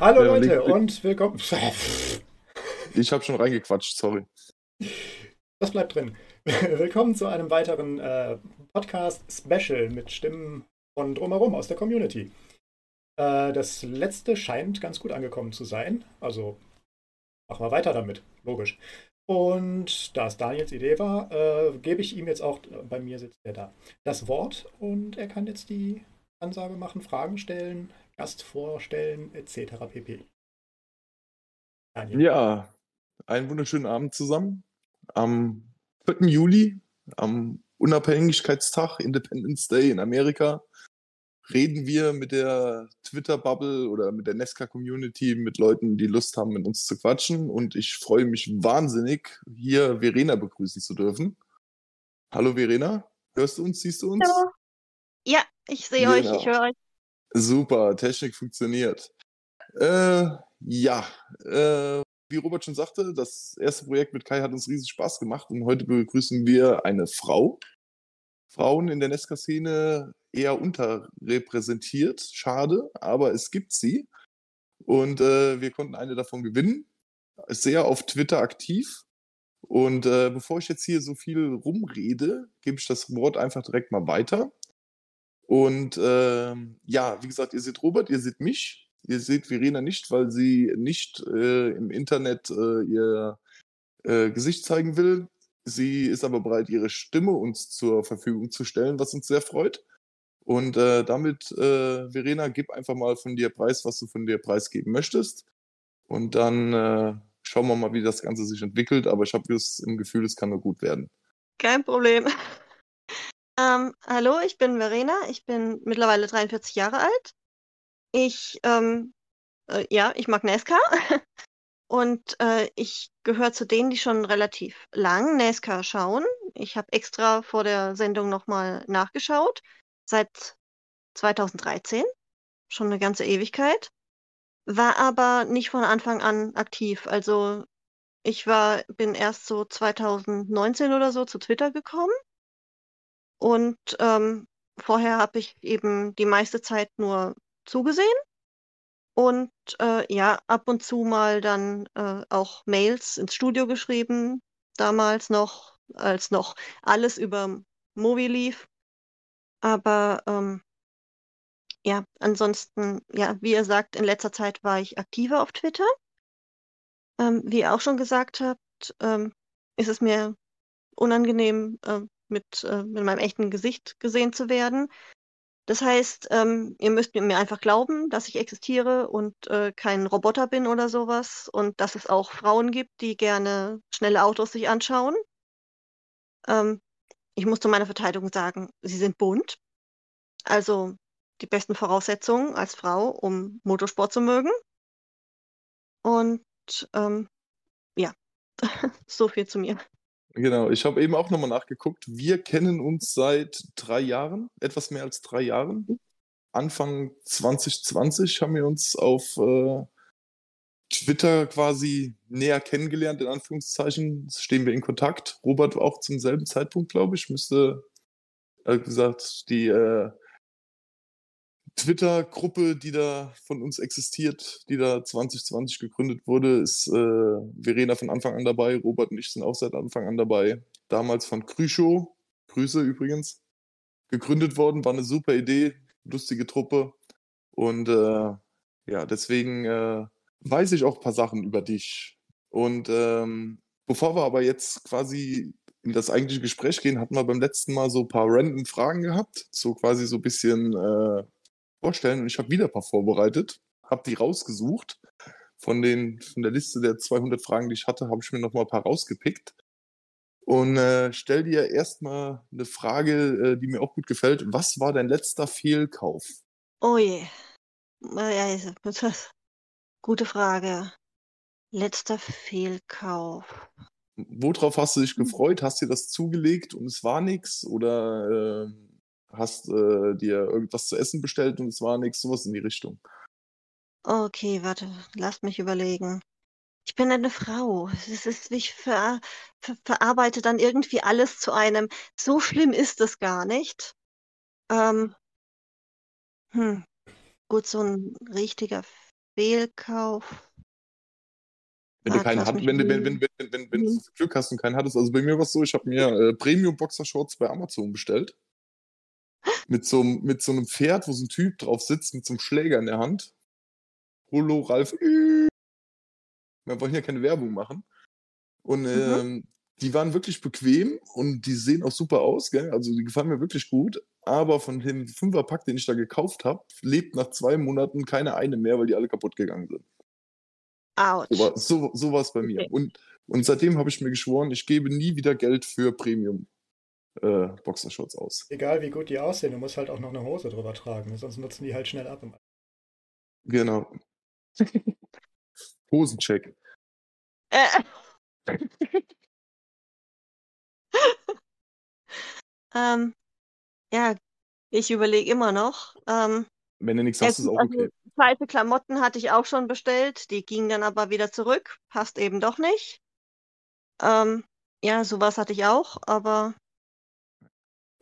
Hallo ja, Leute und willkommen. Ich habe schon reingequatscht, sorry. Das bleibt drin. Willkommen zu einem weiteren äh, Podcast-Special mit Stimmen von drumherum aus der Community. Äh, das letzte scheint ganz gut angekommen zu sein. Also machen wir weiter damit, logisch. Und da es Daniels Idee war, äh, gebe ich ihm jetzt auch, bei mir sitzt er da, das Wort und er kann jetzt die Ansage machen, Fragen stellen, Gast vorstellen, etc. pp. Daniel. Ja, einen wunderschönen Abend zusammen. Am 4. Juli, am Unabhängigkeitstag, Independence Day in Amerika, reden wir mit der Twitter-Bubble oder mit der Nesca-Community, mit Leuten, die Lust haben, mit uns zu quatschen. Und ich freue mich wahnsinnig, hier Verena begrüßen zu dürfen. Hallo Verena, hörst du uns, siehst du uns? Hallo. Ja, ich sehe euch, ich höre euch. Super, Technik funktioniert. Äh, ja, äh, wie Robert schon sagte, das erste Projekt mit Kai hat uns riesig Spaß gemacht und heute begrüßen wir eine Frau. Frauen in der Nesca-Szene eher unterrepräsentiert. Schade, aber es gibt sie. Und äh, wir konnten eine davon gewinnen. Sehr auf Twitter aktiv. Und äh, bevor ich jetzt hier so viel rumrede, gebe ich das Wort einfach direkt mal weiter. Und äh, ja, wie gesagt, ihr seht Robert, ihr seht mich, ihr seht Verena nicht, weil sie nicht äh, im Internet äh, ihr äh, Gesicht zeigen will. Sie ist aber bereit, ihre Stimme uns zur Verfügung zu stellen, was uns sehr freut. Und äh, damit, äh, Verena, gib einfach mal von dir Preis, was du von dir preisgeben möchtest. Und dann schauen wir mal, wie das Ganze sich entwickelt. Aber ich habe das Gefühl, es kann nur gut werden. Kein Problem. ähm, hallo, ich bin Verena. Ich bin mittlerweile 43 Jahre alt. Ich, ähm, äh, ja, ich mag NASCAR. Und äh, ich gehöre zu denen, die schon relativ lang NASCAR schauen. Ich habe extra vor der Sendung nochmal nachgeschaut. Seit 2013, schon eine ganze Ewigkeit. War aber nicht von Anfang an aktiv. Also ich war, bin erst so 2019 oder so zu Twitter gekommen. Und ähm, vorher habe ich eben die meiste Zeit nur zugesehen und äh, ja, ab und zu mal dann äh, auch Mails ins Studio geschrieben, damals noch, als noch alles über Movie lief. Aber ähm, ja, ansonsten, ja, wie ihr sagt, in letzter Zeit war ich aktiver auf Twitter. Ähm, wie ihr auch schon gesagt habt, ähm, ist es mir unangenehm, äh, mit, äh, mit meinem echten Gesicht gesehen zu werden. Das heißt, ähm, ihr müsst mir einfach glauben, dass ich existiere und äh, kein Roboter bin oder sowas und dass es auch Frauen gibt, die gerne schnelle Autos sich anschauen. Ähm, ich muss zu meiner Verteidigung sagen, sie sind bunt. Also die besten Voraussetzungen als Frau, um Motorsport zu mögen. Und ähm, ja, so viel zu mir. Genau, ich habe eben auch nochmal nachgeguckt. Wir kennen uns seit drei Jahren, etwas mehr als drei Jahren. Anfang 2020 haben wir uns auf äh, Twitter quasi näher kennengelernt, in Anführungszeichen. Stehen wir in Kontakt. Robert auch zum selben Zeitpunkt, glaube ich. Müsste, äh, gesagt, die äh, Twitter-Gruppe, die da von uns existiert, die da 2020 gegründet wurde, ist äh, Verena von Anfang an dabei, Robert und ich sind auch seit Anfang an dabei. Damals von Krüschow, Grüße übrigens, gegründet worden, war eine super Idee, lustige Truppe. Und äh, ja, deswegen äh, weiß ich auch ein paar Sachen über dich. Und ähm, bevor wir aber jetzt quasi in das eigentliche Gespräch gehen, hatten wir beim letzten Mal so ein paar random Fragen gehabt, so quasi so ein bisschen äh, vorstellen und ich habe wieder ein paar vorbereitet, habe die rausgesucht. Von, den, von der Liste der 200 Fragen, die ich hatte, habe ich mir noch mal ein paar rausgepickt. Und äh, stell dir erstmal eine Frage, äh, die mir auch gut gefällt. Was war dein letzter Fehlkauf? Oh je. Gute Frage. Letzter Fehlkauf. Worauf hast du dich gefreut? Hast du dir das zugelegt und es war nichts? Oder äh, hast äh, dir irgendwas zu essen bestellt und es war nichts, sowas in die Richtung. Okay, warte, lass mich überlegen. Ich bin eine Frau. Es ist, ich ver, ver, verarbeite dann irgendwie alles zu einem. So schlimm ist es gar nicht. Ähm, hm, gut, so ein richtiger Fehlkauf. Wenn du keinen lass hat, mich wenn, du- wenn, überlegen. wenn, wenn, wenn, wenn du Mhm. so viel Glück hast und keinen hattest. Also bei mir war es so, ich habe mir äh, Premium Boxershorts bei Amazon bestellt. Mit so, einem- mit so einem Pferd, wo so ein Typ drauf sitzt, mit so einem Schläger in der Hand. Holo, Ralf. Wir wollen ja keine Werbung machen. Und ähm, die waren wirklich bequem und die sehen auch super aus, gell? Also die gefallen mir wirklich gut. Aber von dem Fünferpack, den ich da gekauft habe, lebt nach zwei Monaten keine eine mehr, weil die alle kaputt gegangen sind. So war so, so war's bei mir. Okay. Und, und seitdem habe ich mir geschworen, ich gebe nie wieder Geld für Premium äh, Boxershorts aus. Egal wie gut die aussehen, du musst halt auch noch eine Hose drüber tragen, sonst nutzen die halt schnell ab. Genau. Hosencheck. Äh. ähm, ja, ich überlege immer noch. Ähm, Wenn du nichts hast, ist auch also okay. Zweite Klamotten hatte ich auch schon bestellt, die gingen dann aber wieder zurück. Passt eben doch nicht. Ähm, ja, sowas hatte ich auch, aber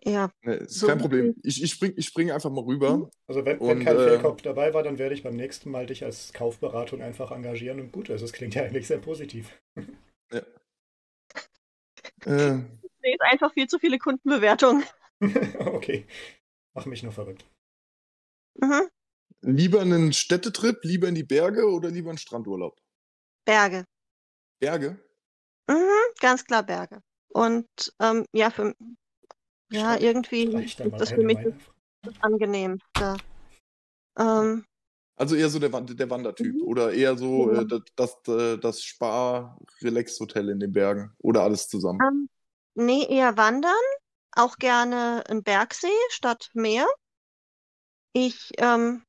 ja, Ne, ist so kein Problem. Ich, ich, spring, ich springe einfach mal rüber. Also wenn, wenn Und, kein äh, Fehlkauf dabei war, dann werde ich beim nächsten Mal dich als Kaufberatung einfach engagieren und gut ist. Das klingt ja eigentlich sehr positiv. Äh, nee, ist einfach viel zu viele Kundenbewertungen. okay. Mach mich nur verrückt. Mhm. lieber einen Städtetrip, lieber in die Berge oder lieber einen Strandurlaub? Berge. Berge? Mhm, ganz klar Berge. Und ähm, ja, für ja, Stadt irgendwie ist das für mich das Angenehmste. Ähm, Also eher so der, der Wandertyp Mhm. oder eher so Ja. äh, das, das, äh, das Spar-Relax-Hotel in den Bergen oder alles zusammen. ähm, nee, eher wandern. Auch gerne ein Bergsee statt Meer. Ich ähm,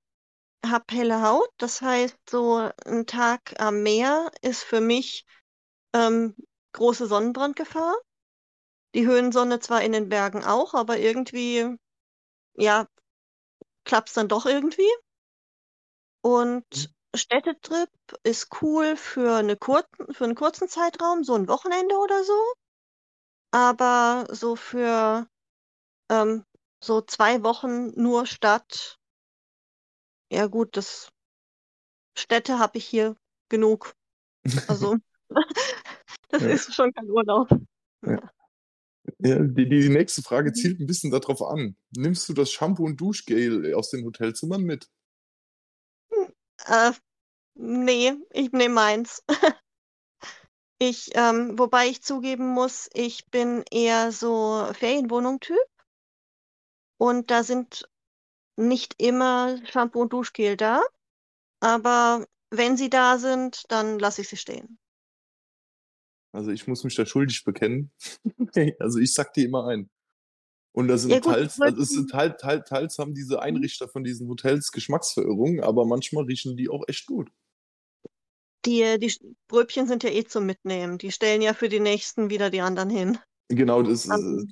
habe helle Haut, das heißt, so ein Tag am Meer ist für mich ähm, große Sonnenbrandgefahr. Die Höhensonne zwar in den Bergen auch, aber irgendwie, ja, klappt's dann doch irgendwie. Und Städtetrip ist cool für eine kurzen, für einen kurzen Zeitraum, so ein Wochenende oder so. Aber so für ähm, so zwei Wochen nur Stadt, ja gut, das Städte habe ich hier genug. Also das Ja. ist schon kein Urlaub. Ja, die, die nächste Frage Mhm. zielt ein bisschen darauf an. Nimmst du das Shampoo und Duschgel aus den Hotelzimmern mit? Äh, nee, ich nehme meins. Ich, ähm, wobei ich zugeben muss, ich bin eher so Ferienwohnung-Typ. Und da sind nicht immer Shampoo und Duschgel da. Aber wenn sie da sind, dann lasse ich sie stehen. Also ich muss mich da schuldig bekennen. also ich sack die immer ein. Und da sind Ja, gut, teils, also es sind halt, teils, teils haben diese Einrichter von diesen Hotels Geschmacksverirrungen, aber manchmal riechen die auch echt gut. Die, die Bröbchen sind ja eh zum Mitnehmen. Die stellen ja für die nächsten wieder die anderen hin. Genau, das ist, Also,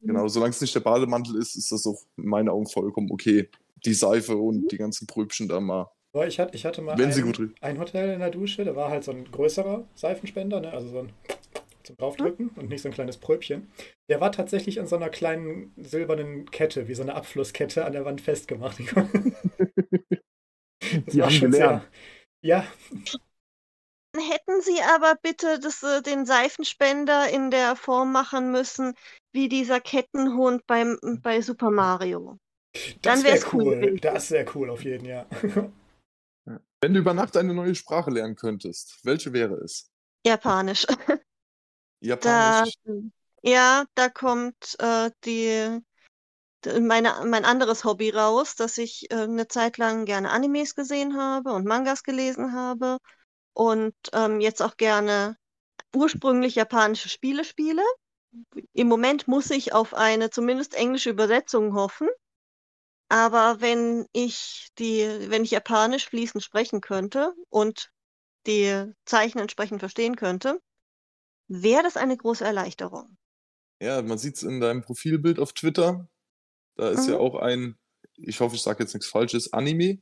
genau, solange es nicht der Bademantel ist, ist das auch in meinen Augen vollkommen okay. Die Seife und die ganzen Pröbchen da mal. Ich hatte, ich hatte mal Wenn ein, sie gut ein Hotel in der Dusche, da war halt so ein größerer Seifenspender, ne? also so ein zum Draufdrücken und nicht so ein kleines Pröbchen. Der war tatsächlich an so einer kleinen silbernen Kette, wie so eine Abflusskette an der Wand festgemacht. Das Die haben schon gelernt. sehr. Ja, Hätten Sie aber bitte das, äh, den Seifenspender in der Form machen müssen, wie dieser Kettenhund beim, bei Super Mario. Dann das wäre wär's cool cool. Das wäre cool auf jeden Fall. Wenn du über Nacht eine neue Sprache lernen könntest, welche wäre es? Japanisch. Da, Japanisch. ja, da kommt äh, die, meine, mein anderes Hobby raus, dass ich äh, eine Zeit lang gerne Animes gesehen habe und Mangas gelesen habe und ähm, jetzt auch gerne ursprünglich japanische Spiele spiele. Im Moment muss ich auf eine zumindest englische Übersetzung hoffen. Aber wenn ich die, wenn ich Japanisch fließend sprechen könnte und die Zeichen entsprechend verstehen könnte, wäre das eine große Erleichterung. Ja, man sieht es in deinem Profilbild auf Twitter. Da ist ja Mhm. auch ein, ich hoffe, ich sage jetzt nichts Falsches, Anime.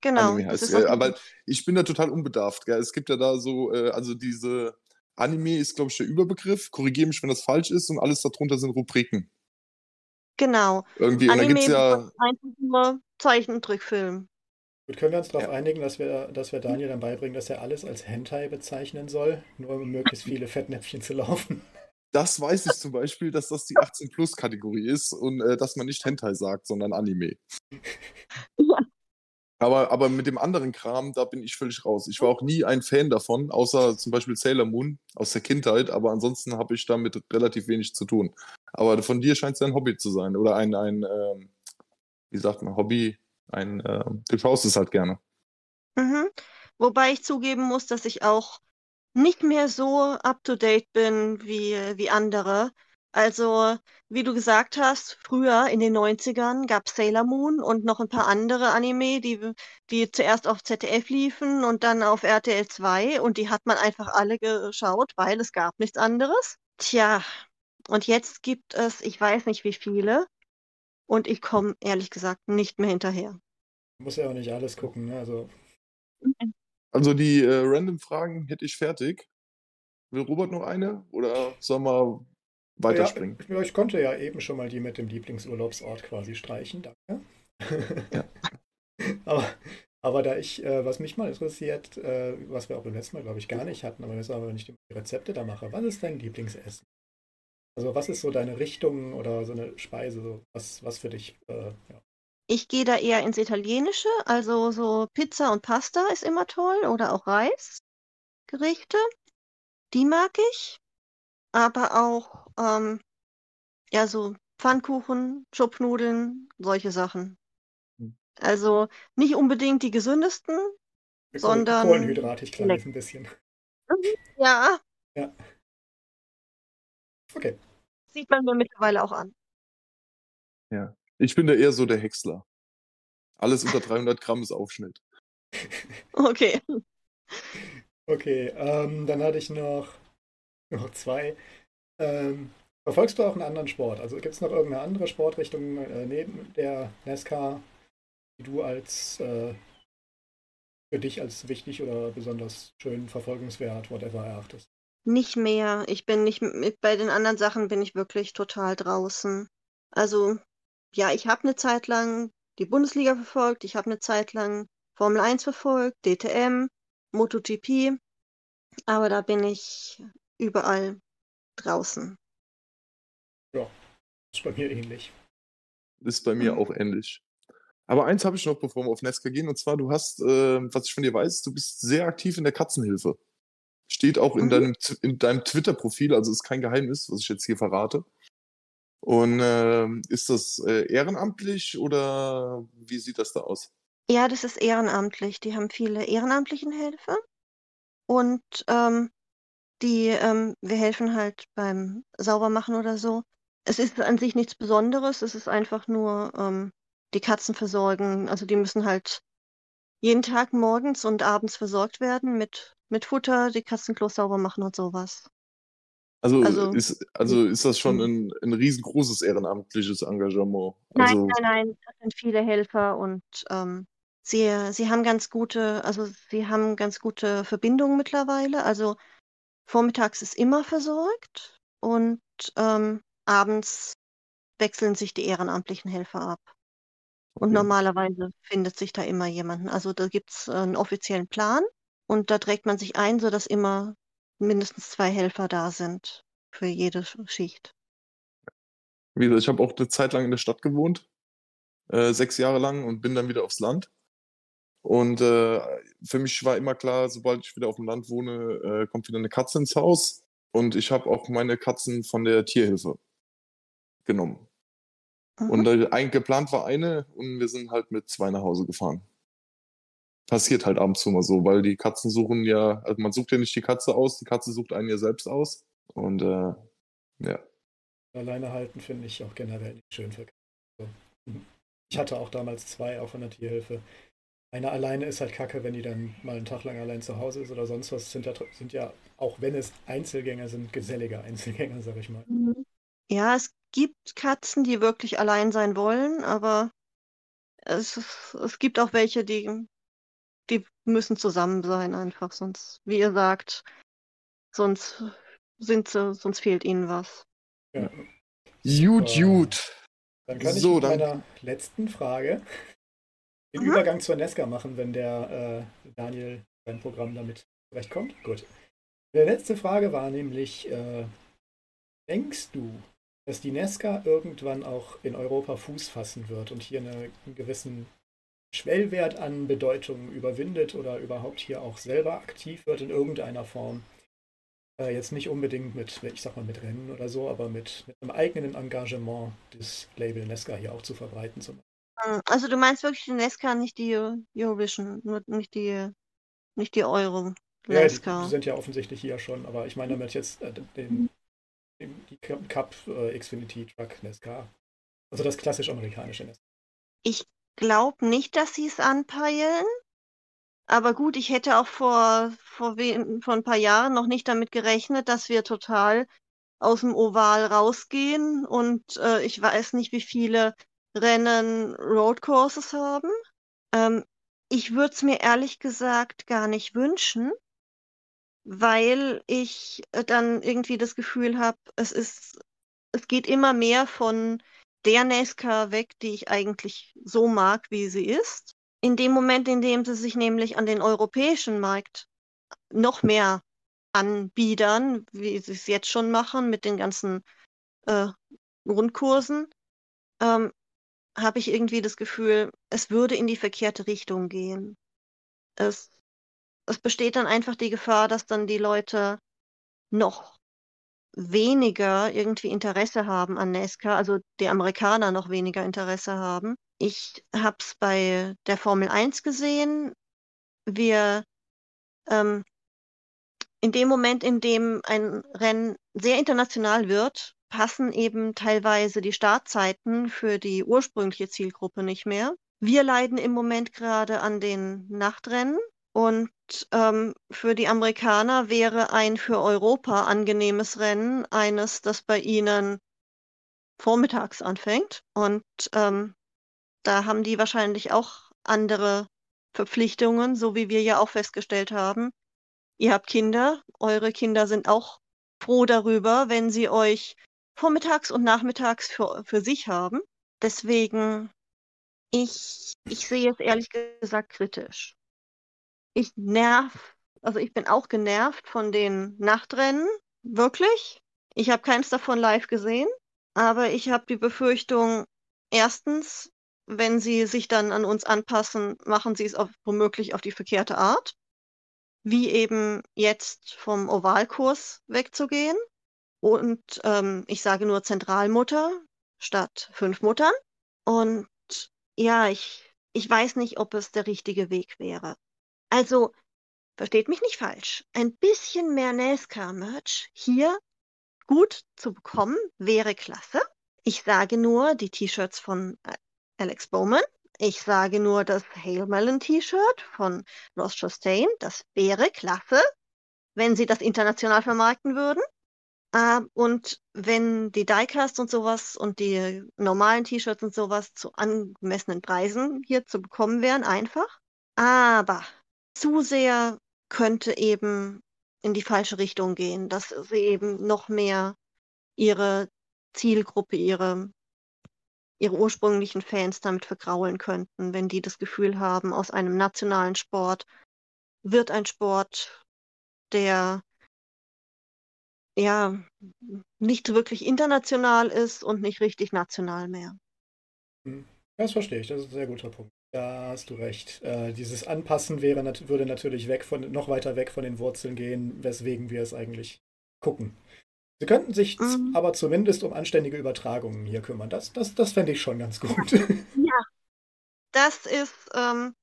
Genau, Anime heißt auch- Aber ich bin da total unbedarft. Gell? Es gibt ja da so, äh, also diese Anime ist, glaube ich, der Überbegriff. Korrigiere mich, wenn das falsch ist. Und alles darunter sind Rubriken. Genau. Irgendwie. Und da Anime gibt es ja, bedeutet einfach nur Zeichentrickfilm. Gut, können wir uns darauf Ja. einigen, dass wir, dass wir Daniel dann beibringen, dass er alles als Hentai bezeichnen soll, nur um möglichst viele Fettnäpfchen zu laufen? Das weiß ich zum Beispiel, dass das die 18-Plus-Kategorie ist und äh, dass man nicht Hentai sagt, sondern Anime. Ja. Aber, aber mit dem anderen Kram, da bin ich völlig raus. Ich war auch nie ein Fan davon, außer zum Beispiel Sailor Moon aus der Kindheit, aber ansonsten habe ich damit relativ wenig zu tun. Aber von dir scheint es ja ein Hobby zu sein oder ein, ein ähm, wie sagt man, Hobby, ein, ähm, du schaust es halt gerne. Mhm. Wobei ich zugeben muss, dass ich auch nicht mehr so up-to-date bin wie, wie andere. Also, wie du gesagt hast, früher in den 90ern gab Sailor Moon und noch ein paar andere Anime, die, die zuerst auf ZDF liefen und dann auf RTL 2 und die hat man einfach alle geschaut, weil es gab nichts anderes. Tja, und jetzt gibt es, ich weiß nicht wie viele, und ich komme ehrlich gesagt nicht mehr hinterher. Muss ja auch nicht alles gucken, ne? Also, Also die äh, Random-Fragen hätte ich fertig. Will Robert noch eine oder sollen wir weiterspringen? Ja, ich konnte ja eben schon mal die mit dem Lieblingsurlaubsort quasi streichen, danke. Ja. aber, aber da ich, äh, was mich mal interessiert, äh, was wir auch beim letzten Mal, glaube ich, gar nicht hatten, aber jetzt aber wenn ich die Rezepte da mache, was ist dein Lieblingsessen? Also was ist so deine Richtung oder so eine Speise, so was, was für dich, äh, ja. Ich gehe da eher ins Italienische, also so Pizza und Pasta ist immer toll oder auch Reisgerichte. Die mag ich. Aber auch, ähm, ja, so Pfannkuchen, Schupfnudeln, solche Sachen. Hm. Also nicht unbedingt die gesündesten. Sondern- Kohlenhydratig klang Leck- es ein bisschen. Ja, Okay. sieht man mir mittlerweile auch an. Ich bin da eher so der Häcksler. Alles unter 300 Gramm ist Aufschnitt. Okay. Okay, ähm, dann hatte ich noch, noch zwei. Ähm, verfolgst du auch einen anderen Sport? Also gibt es noch irgendeine andere Sportrichtung äh, neben der NASCAR, die du als äh, für dich als wichtig oder besonders schön verfolgenswert, whatever erachtest? Nicht mehr. Ich bin nicht mit, bei den anderen Sachen bin ich wirklich total draußen. Also, ja, ich habe eine Zeit lang die Bundesliga verfolgt, ich habe eine Zeit lang Formel 1 verfolgt, DTM, MotoGP, aber da bin ich überall draußen. ist bei mir ähnlich. Ist bei mir Mhm. auch ähnlich. Aber eins habe ich noch, bevor wir auf Nesca gehen, und zwar, du hast, äh, was ich von dir weiß, du bist sehr aktiv in der Katzenhilfe. Steht auch in Mhm. deinem, in deinem Twitter-Profil, also ist kein Geheimnis, was ich jetzt hier verrate. Und ähm, ist das äh, ehrenamtlich oder wie sieht das da aus? Ja, das ist ehrenamtlich. Die haben viele ehrenamtlichen Helfer und ähm, die, ähm, wir helfen halt beim Saubermachen oder so. Es ist an sich nichts Besonderes, es ist einfach nur ähm, die Katzen versorgen. Also die müssen halt jeden Tag morgens und abends versorgt werden mit, mit Futter, die Katzenklos sauber machen und sowas. Also, Also- ist, also ist das schon Mhm. ein, ein riesengroßes ehrenamtliches Engagement? Nein, Also, nein, nein, das sind viele Helfer und ähm, sie, sie haben ganz gute, also sie haben ganz gute Verbindungen mittlerweile. Also vormittags ist immer versorgt und ähm, abends wechseln sich die ehrenamtlichen Helfer ab. Und Okay. normalerweise findet sich da immer jemanden. Also da gibt es einen offiziellen Plan und da trägt man sich ein, sodass immer mindestens zwei Helfer da sind für jede Schicht. Wie gesagt, ich habe auch eine Zeit lang in der Stadt gewohnt, äh, sechs Jahre lang und bin dann wieder aufs Land. Und äh, für mich war immer klar, sobald ich wieder auf dem Land wohne, äh, kommt wieder eine Katze ins Haus. Und ich habe auch meine Katzen von der Tierhilfe genommen. Mhm. Und äh, eigentlich geplant war eine und wir sind halt mit zwei nach Hause gefahren. Passiert halt ab und zu mal so, weil die Katzen suchen ja, also man sucht ja nicht die Katze aus, die Katze sucht einen ja selbst aus. Und äh, ja. Alleine halten finde ich auch generell nicht schön für Katzen. Ich hatte auch damals zwei, auch von der Tierhilfe. Eine alleine ist halt kacke, wenn die dann mal einen Tag lang allein zu Hause ist oder sonst was. Sind ja, sind ja auch wenn es Einzelgänger sind, gesellige Einzelgänger, sag ich mal. Mhm. Ja, es gibt Katzen, die wirklich allein sein wollen, aber es, es gibt auch welche, die, die müssen zusammen sein einfach, sonst, wie ihr sagt, sonst sind sie, sonst fehlt ihnen was. Ja. Gut, gut. Dann kann ich So, mit dann- meiner letzten Frage den mhm. Übergang zur Nesca machen, wenn der äh, Daniel sein Programm damit zurechtkommt. Gut. Die letzte Frage war nämlich, äh, denkst du, dass die Nesca irgendwann auch in Europa Fuß fassen wird und hier eine, einen gewissen Schwellwert an Bedeutung überwindet oder überhaupt hier auch selber aktiv wird in irgendeiner Form? Äh, jetzt nicht unbedingt mit, ich sag mal, mit Rennen oder so, aber mit, mit einem eigenen Engagement des Label Nesca hier auch zu verbreiten. Zum hm, also du meinst wirklich die Nesca, nicht die Eurovision, nicht die, nicht die Euro. Nesca. Ja, die, die sind ja offensichtlich hier schon, aber ich meine damit jetzt äh, den, den, die Cup äh, Xfinity Truck Nesca. Also das klassisch amerikanische Nesca. Ich glaube nicht, dass sie es anpeilen. Aber gut, ich hätte auch vor, vor, vor ein paar Jahren noch nicht damit gerechnet, dass wir total aus dem Oval rausgehen und äh, ich weiß nicht, wie viele Rennen Roadcourses haben. Ähm, ich würde es mir ehrlich gesagt gar nicht wünschen, weil ich äh, dann irgendwie das Gefühl habe, es ist, es geht immer mehr von der NASCAR weg, die ich eigentlich so mag, wie sie ist. In dem Moment, in dem sie sich nämlich an den europäischen Markt noch mehr anbiedern, wie sie es jetzt schon machen mit den ganzen äh, Grundkursen, ähm, habe ich irgendwie das Gefühl, es würde in die verkehrte Richtung gehen. Es, es besteht dann einfach die Gefahr, dass dann die Leute noch weniger irgendwie Interesse haben an NASCAR, also die Amerikaner noch weniger Interesse haben. Ich habe es bei der Formel 1 gesehen. Wir ähm, in dem Moment, in dem ein Rennen sehr international wird, passen eben teilweise die Startzeiten für die ursprüngliche Zielgruppe nicht mehr. Wir leiden im Moment gerade an den Nachtrennen und ähm, für die Amerikaner wäre ein für Europa angenehmes Rennen eines, das bei ihnen vormittags anfängt. Und ähm, da haben die wahrscheinlich auch andere Verpflichtungen, so wie wir ja auch festgestellt haben. Ihr habt Kinder, eure Kinder sind auch froh darüber, wenn sie euch vormittags und nachmittags für, für sich haben. Deswegen, ich, ich sehe es ehrlich gesagt kritisch ich nerv, also ich bin auch genervt von den Nachtrennen, wirklich. Ich habe keins davon live gesehen, aber ich habe die Befürchtung, erstens, wenn sie sich dann an uns anpassen, machen sie es auf, womöglich auf die verkehrte Art, wie eben jetzt vom Ovalkurs wegzugehen. Und ähm, ich sage nur Zentralmutter statt fünf Muttern. Und ja, ich, ich weiß nicht, ob es der richtige Weg wäre. Also, versteht mich nicht falsch, ein bisschen mehr NASCAR-Merch hier gut zu bekommen wäre klasse. Ich sage nur die T-Shirts von äh, Alex Bowman. Ich sage nur das Hail Melon T-Shirt von Ross Chastain. Das wäre klasse, wenn sie das international vermarkten würden. Uh, und wenn die Diecast und sowas und die normalen T-Shirts und sowas zu angemessenen Preisen hier zu bekommen wären, einfach. Aber zu sehr könnte eben in die falsche Richtung gehen, dass sie eben noch mehr ihre Zielgruppe, ihre, ihre ursprünglichen Fans damit vergraulen könnten, wenn die das Gefühl haben, aus einem nationalen Sport wird ein Sport, der ja nicht wirklich international ist und nicht richtig national mehr. Hm. Das verstehe ich, das ist ein sehr guter Punkt. Da hast du recht. Äh, dieses Anpassen wäre, würde natürlich weg von, noch weiter weg von den Wurzeln gehen, weswegen wir es eigentlich gucken. Sie könnten sich mhm. aber zumindest um anständige Übertragungen hier kümmern. Das, das, das fände ich schon ganz gut. Ja, das ist, ähm,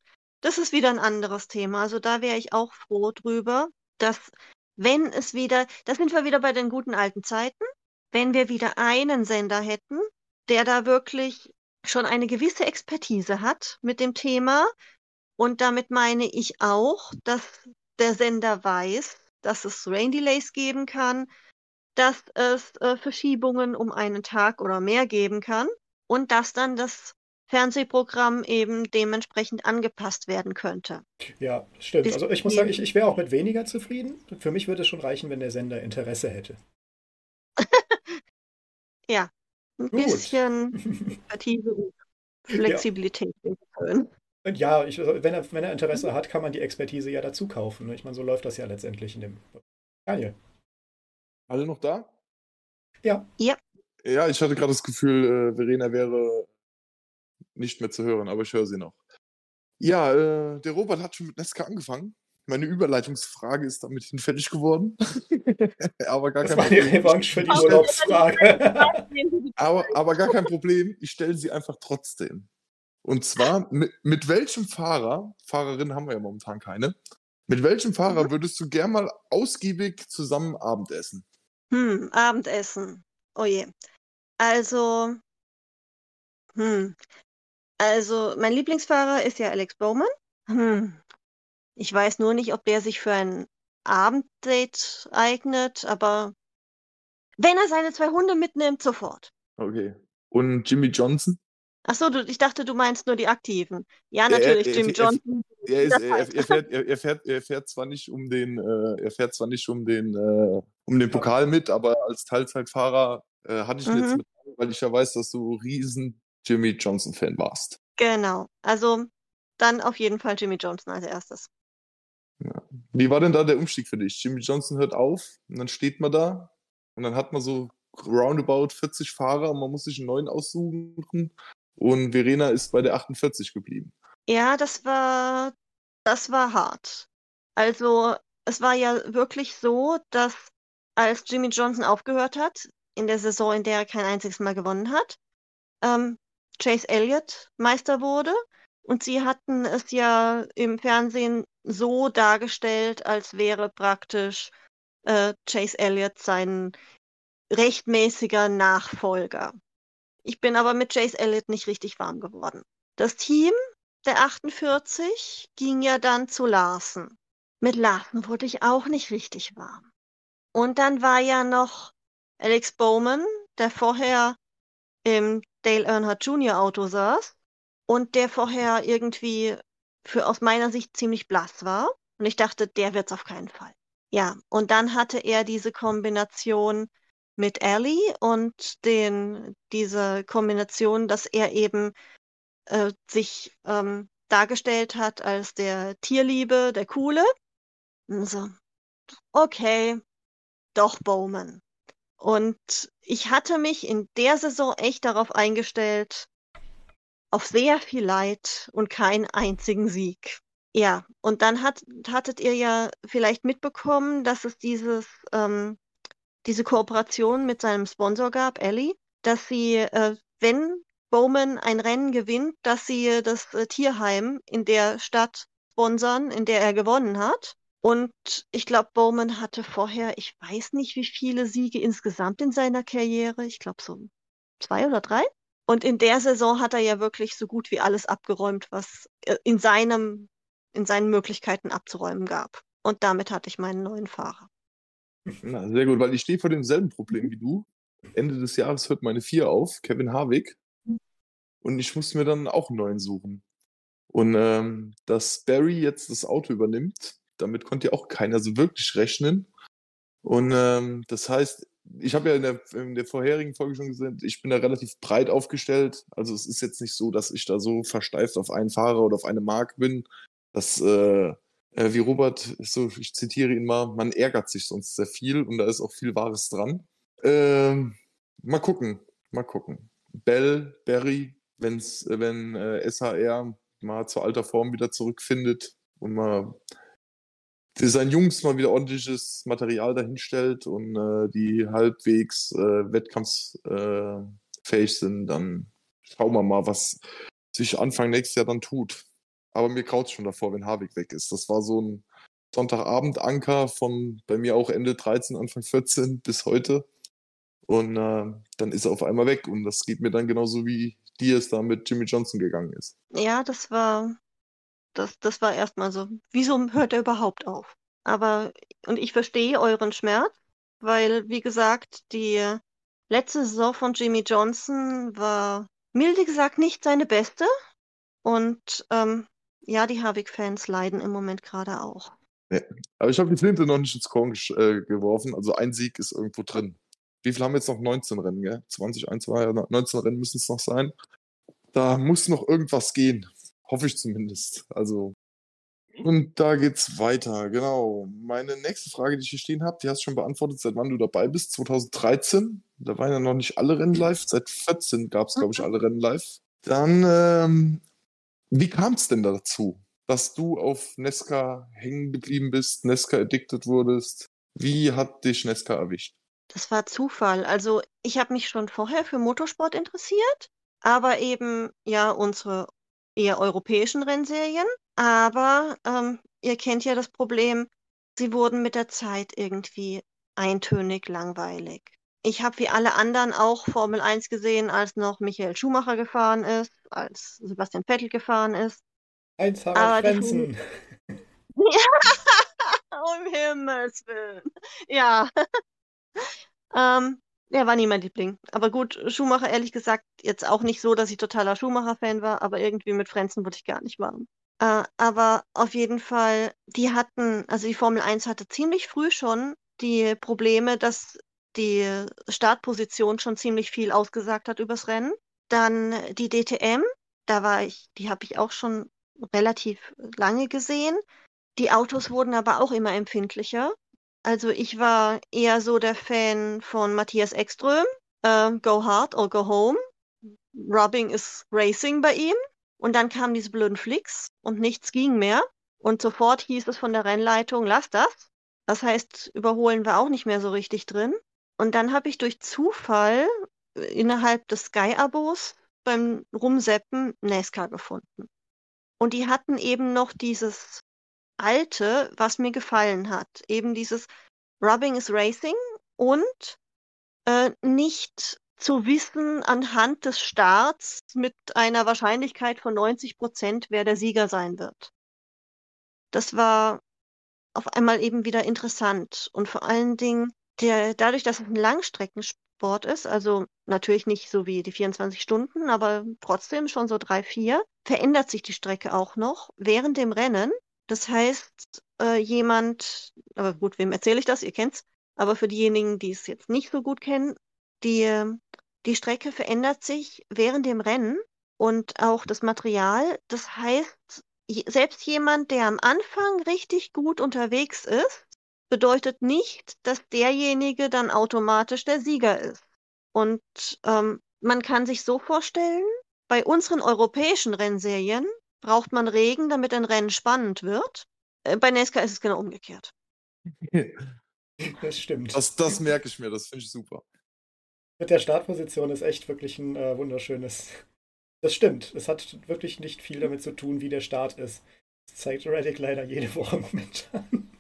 das ist wieder ein anderes Thema. Also da wäre ich auch froh drüber, dass wenn es wieder, da sind wir wieder bei den guten alten Zeiten, wenn wir wieder einen Sender hätten, der da wirklich schon eine gewisse Expertise hat mit dem Thema. Und damit meine ich auch, dass der Sender weiß, dass es Rain Delays geben kann, dass es äh, Verschiebungen um einen Tag oder mehr geben kann und dass dann das Fernsehprogramm eben dementsprechend angepasst werden könnte. Ja, stimmt. Bis also ich muss sagen, ich, ich wäre auch mit weniger zufrieden. Für mich würde es schon reichen, wenn der Sender Interesse hätte. ja, ein Gut. bisschen Expertise und Flexibilität ja. Ja, ich, also, wenn, er, wenn er Interesse hat, kann man die Expertise ja dazu kaufen. Ne? Ich meine, so läuft das ja letztendlich in dem. Daniel. Alle noch da? Ja. Ja. Ja, ich hatte gerade das Gefühl, äh, Verena wäre nicht mehr zu hören, aber ich höre sie noch. Ja, äh, der Robert hat schon mit Nesca angefangen. Meine Überleitungsfrage ist damit hinfällig geworden. aber gar Das kein war die Problem. Revanche für die Ich- Urlaubsfrage. Aber, aber gar kein Problem. Ich stelle sie einfach trotzdem. Und zwar, mit, mit welchem Fahrer, Fahrerin haben wir ja momentan keine, mit welchem Fahrer würdest du gern mal ausgiebig zusammen Abendessen? Hm, Abendessen. Oh je. Also, hm. Also, mein Lieblingsfahrer ist ja Alex Bowman. Hm. Ich weiß nur nicht, ob der sich für ein Abenddate eignet, aber wenn er seine zwei Hunde mitnimmt, sofort. Okay. Und Jimmy Johnson? Ach so, du, ich dachte, du meinst nur die Aktiven. Ja, Er- natürlich, er- Jimmy er- Johnson. Er, ist, er, er, fährt, er, er, fährt, er fährt zwar nicht um den, äh, er fährt zwar nicht um den, äh, um den Pokal mit, aber als Teilzeitfahrer äh, hatte ich ihn jetzt Mhm. mit, weil ich ja weiß, dass du riesen Jimmy Johnson Fan warst. Genau. Also, dann auf jeden Fall Jimmy Johnson als erstes. Wie war denn da der Umstieg für dich? Jimmy Johnson hört auf und dann steht man da und dann hat man so roundabout 40 Fahrer und man muss sich einen neuen aussuchen und Verena ist bei der 48 geblieben. Ja, das war, das war hart. Also, es war ja wirklich so, dass als Jimmy Johnson aufgehört hat, in der Saison, in der er kein einziges Mal gewonnen hat, ähm, Chase Elliott Meister wurde. Und sie hatten es ja im Fernsehen so dargestellt, als wäre praktisch äh, Chase Elliott sein rechtmäßiger Nachfolger. Ich bin aber mit Chase Elliott nicht richtig warm geworden. Das Team der 48 ging ja dann zu Larsen. Mit Larsen wurde ich auch nicht richtig warm. Und dann war ja noch Alex Bowman, der vorher im Dale Earnhardt Jr. Auto saß und der vorher irgendwie für aus meiner Sicht ziemlich blass war. Und ich dachte, der wird's auf keinen Fall. Ja, und dann hatte er diese Kombination mit Ellie und den, diese Kombination, dass er eben äh, sich ähm, dargestellt hat als der Tierliebe, der Coole. Und so, okay, doch Bowman. Und ich hatte mich in der Saison echt darauf eingestellt, auf sehr viel Leid und keinen einzigen Sieg. Ja, und dann hat, hattet ihr ja vielleicht mitbekommen, dass es dieses, ähm, diese Kooperation mit seinem Sponsor gab, Ellie, dass sie, äh, wenn Bowman ein Rennen gewinnt, dass sie das äh, Tierheim in der Stadt sponsern, in der er gewonnen hat. Und ich glaube, Bowman hatte vorher, ich weiß nicht, wie viele Siege insgesamt in seiner Karriere. Ich glaube so zwei oder drei. Und in der Saison hat er ja wirklich so gut wie alles abgeräumt, was äh, in seinem, in seinen Möglichkeiten abzuräumen gab. Und damit hatte ich meinen neuen Fahrer. Na, sehr gut, weil ich stehe vor demselben Problem wie du. Ende des Jahres hört meine vier auf, Kevin Harvick. Und ich muss mir dann auch einen neuen suchen. Und ähm, dass Barry jetzt das Auto übernimmt, damit konnte ja auch keiner so wirklich rechnen. Und ähm, das heißt, ich habe ja in der, in der vorherigen Folge schon gesagt, ich bin da relativ breit aufgestellt. Also es ist jetzt nicht so, dass ich da so versteift auf einen Fahrer oder auf eine Marke bin. Das, äh, äh, wie Robert, so, ich zitiere ihn mal, man ärgert sich sonst sehr viel und da ist auch viel Wahres dran. Ähm, mal gucken, mal gucken. Bell, Barry, wenn's, wenn äh, SHR mal zur alter Form wieder zurückfindet und mal seinen Jungs mal wieder ordentliches Material dahinstellt und äh, die halbwegs äh, wettkampfsfähig äh, fähig sind, dann schauen wir mal, was sich Anfang nächstes Jahr dann tut. Aber mir graut schon davor, wenn Harvik weg ist. Das war so ein Sonntagabend-Anker von bei mir auch Ende 13, Anfang 14 bis heute. Und äh, dann ist er auf einmal weg. Und das geht mir dann genauso wie dir es da mit Jimmy Johnson gegangen ist. Ja, das war, das, das war erstmal so. Wieso hört er überhaupt auf? Aber, und ich verstehe euren Schmerz, weil, wie gesagt, die letzte Saison von Jimmy Johnson war milde gesagt nicht seine beste. Und ähm, ja, die Harvick-Fans leiden im Moment gerade auch. Aber ich habe die Flinte noch nicht ins Korn äh, geworfen. Also ein Sieg ist irgendwo drin. Wie viel haben wir jetzt noch? 19 Rennen, gell? 20, 1, 2, 19 Rennen müssen es noch sein. Da muss noch irgendwas gehen. Hoffe ich zumindest. Also. Und da geht's weiter, genau. Meine nächste Frage, die ich hier stehen habe, die hast du schon beantwortet, seit wann du dabei bist. 2013. Da waren ja noch nicht alle Rennen live. Seit 14 gab es, glaube ich, alle Rennen live. Dann, ähm, wie kam es denn dazu, dass du auf Nesca hängen geblieben bist, Nesca addicted wurdest? Wie hat dich Nesca erwischt? Das war Zufall. Also ich habe mich schon vorher für Motorsport interessiert, aber eben ja unsere eher europäischen Rennserien. Aber ähm, ihr kennt ja das Problem, sie wurden mit der Zeit irgendwie eintönig langweilig. Ich habe wie alle anderen auch Formel 1 gesehen, als noch Michael Schumacher gefahren ist, als Sebastian Vettel gefahren ist. Eins Harald Frenzen. um Himmels Willen. Ja. ähm, er war nie mein Liebling. Aber gut, Schumacher, ehrlich gesagt, jetzt auch nicht so, dass ich totaler Schumacher-Fan war, aber irgendwie mit Frenzen wurde ich gar nicht warm. Äh, aber auf jeden Fall, die hatten, also die Formel 1 hatte ziemlich früh schon die Probleme, dass die Startposition schon ziemlich viel ausgesagt hat übers Rennen. Dann die DTM, da war ich, die habe ich auch schon relativ lange gesehen. Die Autos wurden aber auch immer empfindlicher. Also ich war eher so der Fan von Matthias Ekström, äh, Go Hard or Go Home. Rubbing is Racing bei ihm. Und dann kamen diese blöden Flicks und nichts ging mehr. Und sofort hieß es von der Rennleitung, lass das. Das heißt, überholen war auch nicht mehr so richtig drin. Und dann habe ich durch Zufall äh, innerhalb des Sky-Abos beim Rumseppen NASCAR gefunden. Und die hatten eben noch dieses alte, was mir gefallen hat. Eben dieses Rubbing is Racing und äh, nicht zu wissen anhand des Starts mit einer Wahrscheinlichkeit von 90 Prozent, wer der Sieger sein wird. Das war auf einmal eben wieder interessant und vor allen Dingen der, dadurch, dass es ein Langstreckensport ist, also natürlich nicht so wie die 24 Stunden, aber trotzdem schon so drei, vier, verändert sich die Strecke auch noch während dem Rennen das heißt, äh, jemand, aber gut, wem erzähle ich das? Ihr kennt's. Aber für diejenigen, die es jetzt nicht so gut kennen, die, die Strecke verändert sich während dem Rennen und auch das Material. Das heißt, selbst jemand, der am Anfang richtig gut unterwegs ist, bedeutet nicht, dass derjenige dann automatisch der Sieger ist. Und ähm, man kann sich so vorstellen, bei unseren europäischen Rennserien braucht man Regen, damit ein Rennen spannend wird. Äh, bei Nesca ist es genau umgekehrt. Das stimmt. Das, das merke ich mir, das finde ich super. Mit der Startposition ist echt wirklich ein äh, wunderschönes. Das stimmt. Es hat wirklich nicht viel damit zu tun, wie der Start ist. Das zeigt Reddick leider jede Woche momentan.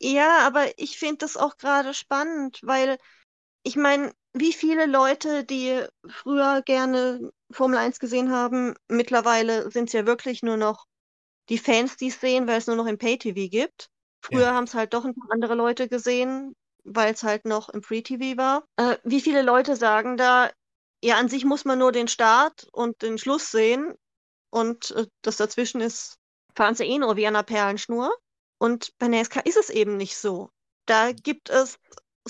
Ja, aber ich finde das auch gerade spannend, weil ich meine, wie viele Leute, die früher gerne Formel 1 gesehen haben, mittlerweile sind es ja wirklich nur noch die Fans, die es sehen, weil es nur noch im Pay-TV gibt. Früher ja. haben es halt doch ein paar andere Leute gesehen, weil es halt noch im Free-TV war. Äh, wie viele Leute sagen da, ja, an sich muss man nur den Start und den Schluss sehen und äh, das dazwischen ist, fahren sie eh nur wie an einer Perlenschnur. Und bei NASCAR ist es eben nicht so. Da gibt es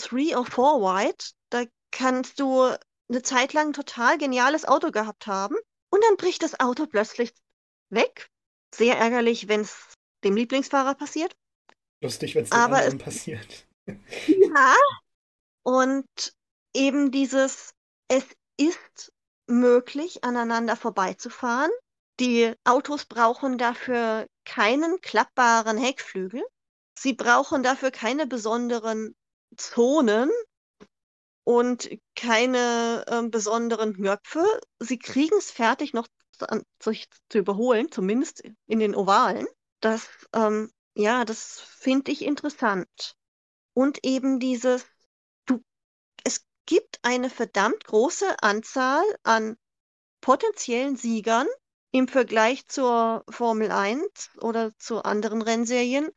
Three or Four Wide, da kannst du eine Zeit lang ein total geniales Auto gehabt haben und dann bricht das Auto plötzlich weg. Sehr ärgerlich, wenn es dem Lieblingsfahrer passiert. Lustig, wenn es dem anderen es, passiert. Ja. Und eben dieses, es ist möglich, aneinander vorbeizufahren. Die Autos brauchen dafür keinen klappbaren Heckflügel. Sie brauchen dafür keine besonderen Zonen, und keine ähm, besonderen Knöpfe. Sie kriegen es fertig, noch sich zu überholen, zumindest in den Ovalen. Das, ähm, ja, das finde ich interessant. Und eben dieses, du, es gibt eine verdammt große Anzahl an potenziellen Siegern im Vergleich zur Formel 1 oder zu anderen Rennserien,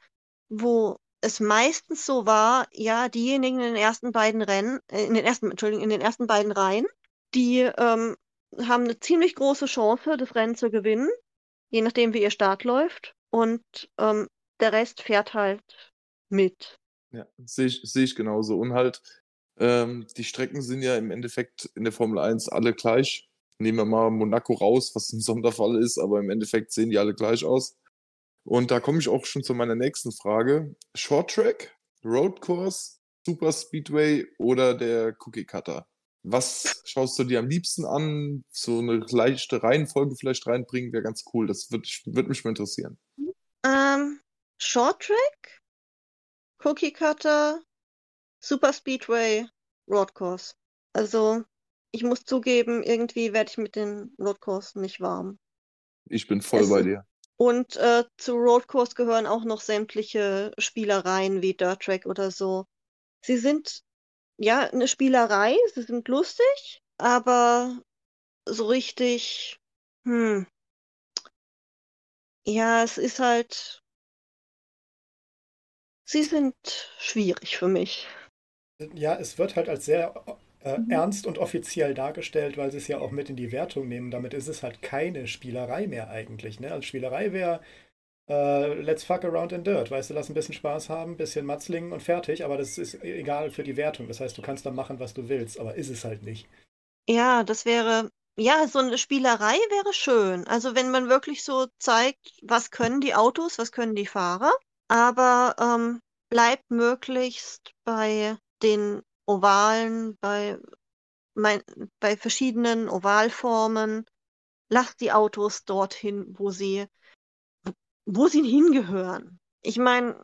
wo es meistens so war, ja, diejenigen in den ersten beiden Rennen, äh, in den ersten, Entschuldigung, in den ersten beiden Reihen, die ähm, haben eine ziemlich große Chance, das Rennen zu gewinnen, je nachdem, wie ihr Start läuft. Und ähm, der Rest fährt halt mit. Ja, sehe ich, seh ich genauso. Und halt, ähm, die Strecken sind ja im Endeffekt in der Formel 1 alle gleich. Nehmen wir mal Monaco raus, was ein Sonderfall ist, aber im Endeffekt sehen die alle gleich aus. Und da komme ich auch schon zu meiner nächsten Frage. Short Track, Road Course, Super Speedway oder der Cookie Cutter? Was schaust du dir am liebsten an? So eine leichte Reihenfolge vielleicht reinbringen, wäre ganz cool. Das würde würd mich mal interessieren. Ähm, Short Track, Cookie Cutter, Super Speedway, Road Course. Also, ich muss zugeben, irgendwie werde ich mit den Road Course nicht warm. Ich bin voll Es bei dir. Und äh, zu Road Course gehören auch noch sämtliche Spielereien wie Dirt Track oder so. Sie sind ja eine Spielerei, sie sind lustig, aber so richtig, hm, ja, es ist halt, sie sind schwierig für mich. Ja, es wird halt als sehr äh, Mhm. ernst und offiziell dargestellt, weil sie es ja auch mit in die Wertung nehmen. Damit ist es halt keine Spielerei mehr eigentlich. Ne? Als Spielerei wäre äh, Let's fuck around in dirt. Weißt du, lass ein bisschen Spaß haben, ein bisschen Matzlingen und fertig. Aber das ist egal für die Wertung. Das heißt, du kannst dann machen, was du willst. Aber ist es halt nicht. Ja, das wäre, ja, so eine Spielerei wäre schön. Also wenn man wirklich so zeigt, was können die Autos, was können die Fahrer, aber ähm, bleibt möglichst bei den Ovalen, bei, mein, bei verschiedenen Ovalformen. Lasst die Autos dorthin, wo sie, wo sie hingehören. Ich meine,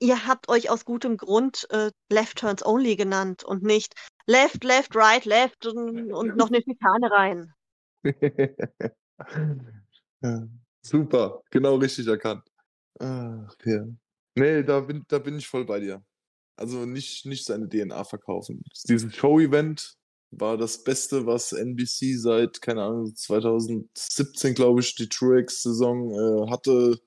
ihr habt euch aus gutem Grund äh, Left Turns Only genannt und nicht Left, Left, Right, Left und, und noch eine Schikane rein. Super, genau richtig erkannt. Ach, ja. Nee, da bin, da bin ich voll bei dir. Also nicht, nicht seine DNA verkaufen. Dieses Show-Event war das Beste, was NBC seit, keine Ahnung, 2017, glaube ich, die Truex-Saison äh, hatte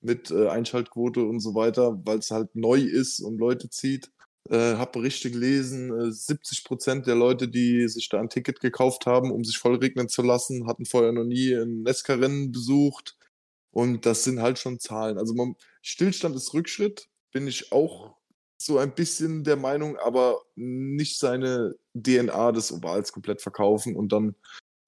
mit äh, Einschaltquote und so weiter, weil es halt neu ist und Leute zieht. Äh, hab Berichte gelesen, äh, 70 Prozent der Leute, die sich da ein Ticket gekauft haben, um sich voll regnen zu lassen, hatten vorher noch nie ein Nesca-Rennen besucht. Und das sind halt schon Zahlen. Also man, Stillstand ist Rückschritt, bin ich auch so ein bisschen der Meinung, aber nicht seine DNA des Ovals komplett verkaufen und dann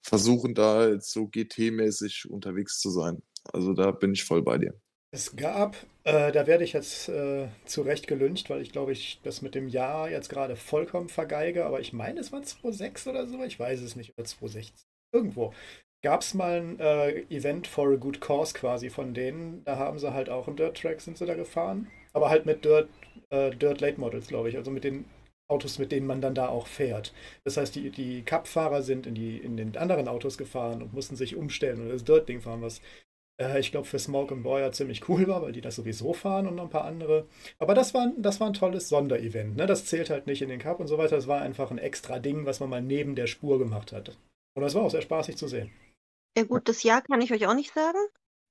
versuchen, da jetzt so GT-mäßig unterwegs zu sein. Also da bin ich voll bei dir. Es gab, äh, da werde ich jetzt äh, zu Recht gelüncht, weil ich glaube, ich das mit dem Jahr jetzt gerade vollkommen vergeige, aber ich meine, es war 2006 oder so, ich weiß es nicht, oder 2016. Irgendwo gab es mal ein äh, Event for a good cause quasi von denen. Da haben sie halt auch einen Dirt Track, sind sie da gefahren, aber halt mit Dirt, äh, Dirt Late Models, glaube ich, also mit den Autos, mit denen man dann da auch fährt. Das heißt, die, die Cup-Fahrer sind in, die, in den anderen Autos gefahren und mussten sich umstellen und das Dirt-Ding fahren, was äh, ich glaube, für Smoke und Boyer ziemlich cool war, weil die das sowieso fahren und noch ein paar andere. Aber das war, das war ein tolles Sonderevent. Ne? Das zählt halt nicht in den Cup und so weiter. Das war einfach ein extra Ding, was man mal neben der Spur gemacht hat. Und das war auch sehr spaßig zu sehen. Ja gut, das Jahr kann ich euch auch nicht sagen,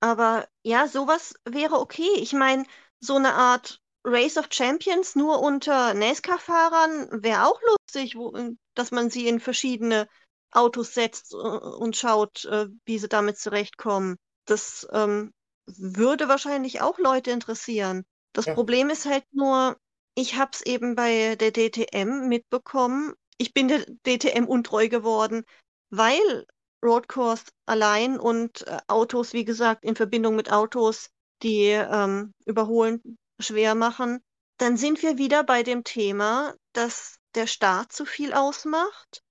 aber ja, sowas wäre okay. Ich meine, so eine Art Race of Champions nur unter NASCAR-Fahrern wäre auch lustig, wo, dass man sie in verschiedene Autos setzt äh, und schaut, äh, wie sie damit zurechtkommen. Das ähm, würde wahrscheinlich auch Leute interessieren. Das Ja. Problem ist halt nur, ich habe es eben bei der DTM mitbekommen. Ich bin der DTM untreu geworden, weil Roadcourse allein und äh, Autos, wie gesagt, in Verbindung mit Autos, die ähm, Überholen schwer machen. Dann sind wir wieder bei dem Thema, dass der Start zu viel ausmacht,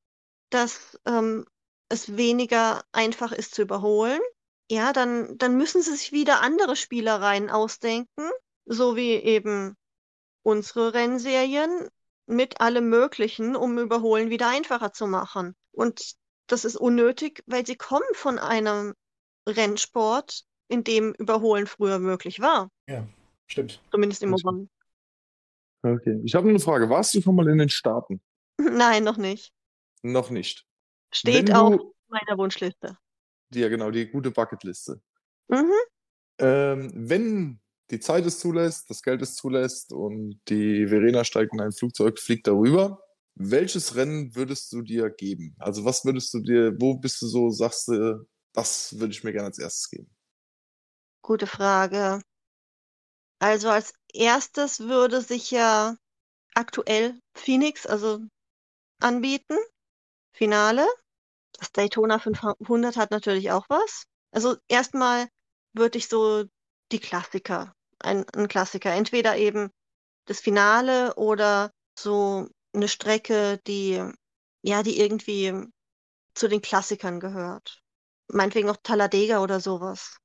dass ähm, es weniger einfach ist zu überholen. Ja, dann, dann müssen sie sich wieder andere Spielereien ausdenken, so wie eben unsere Rennserien mit allem Möglichen, um Überholen wieder einfacher zu machen. Und das ist unnötig, weil sie kommen von einem Rennsport, in dem Überholen früher möglich war. Ja, stimmt. Zumindest im Ovan. Okay. Ich habe eine Frage. Warst du schon mal in den Staaten? Nein, noch nicht. Noch nicht. Steht Wenn auf du- meiner Wunschliste. Ja, genau, die gute Bucketliste. Mhm. Ähm, wenn die Zeit es zulässt, das Geld es zulässt und die Verena steigt in ein Flugzeug, fliegt darüber, welches Rennen würdest du dir geben? Also was würdest du dir, wo bist du so, sagst du, das würde ich mir gerne als erstes geben? Gute Frage. Also als erstes würde sich ja aktuell Phoenix also anbieten. Finale. das Daytona 500 hat natürlich auch was. Also erstmal würde ich so die Klassiker, ein, ein Klassiker, entweder eben das Finale oder so eine Strecke, die, ja, die irgendwie zu den Klassikern gehört. Meinetwegen auch Talladega oder sowas.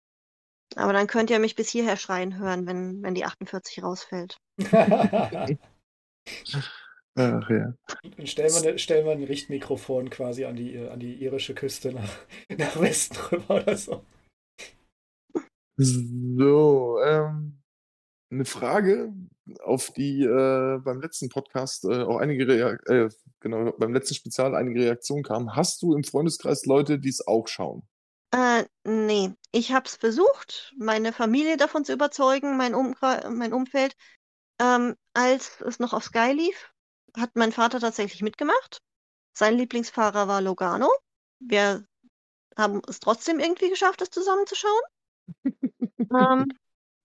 Aber dann könnt ihr mich bis hierher schreien hören, wenn, wenn die 48 rausfällt. Ach ja. Dann stellen wir, stellen wir ein Richtmikrofon quasi an die, an die irische Küste nach, nach Westen rüber oder so. So, ähm, eine Frage, auf die äh, beim letzten Podcast äh, auch einige Rea äh, genau, beim letzten Spezial einige Reaktionen kamen. Hast du im Freundeskreis Leute, die es auch schauen? Äh, nee, ich habe es versucht, meine Familie davon zu überzeugen, mein, Umkre mein Umfeld. Ähm, als es noch auf Sky lief, hat mein Vater tatsächlich mitgemacht. Sein Lieblingsfahrer war Logano. Wir haben es trotzdem irgendwie geschafft, es zusammenzuschauen. ähm,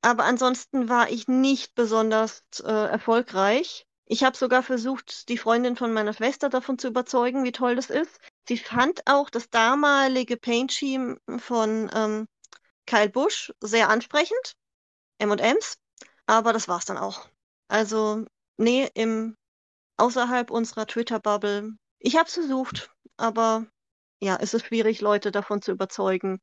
aber ansonsten war ich nicht besonders äh, erfolgreich. Ich habe sogar versucht, die Freundin von meiner Schwester davon zu überzeugen, wie toll das ist. Sie fand auch das damalige Paint Scheme von ähm, Kyle Busch sehr ansprechend, M&M's, aber das war's dann auch. Also, nee, im außerhalb unserer Twitter-Bubble. Ich habe es versucht, aber ja, es ist schwierig, Leute davon zu überzeugen,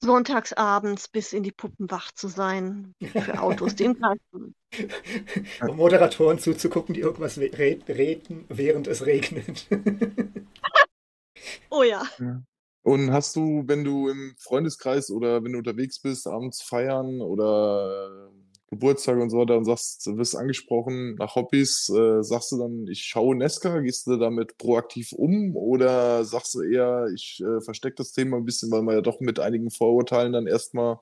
sonntagsabends bis in die Puppen wach zu sein für Autos, die im Kreis sind. Um Moderatoren zuzugucken, die irgendwas reden, während es regnet. oh ja. Und hast du, wenn du im Freundeskreis oder wenn du unterwegs bist, abends feiern oder Geburtstag und so weiter und sagst, du wirst angesprochen nach Hobbys, äh, sagst du dann, ich schaue Nesca, gehst du damit proaktiv um oder sagst du eher, ich äh, verstecke das Thema ein bisschen, weil man ja doch mit einigen Vorurteilen dann erstmal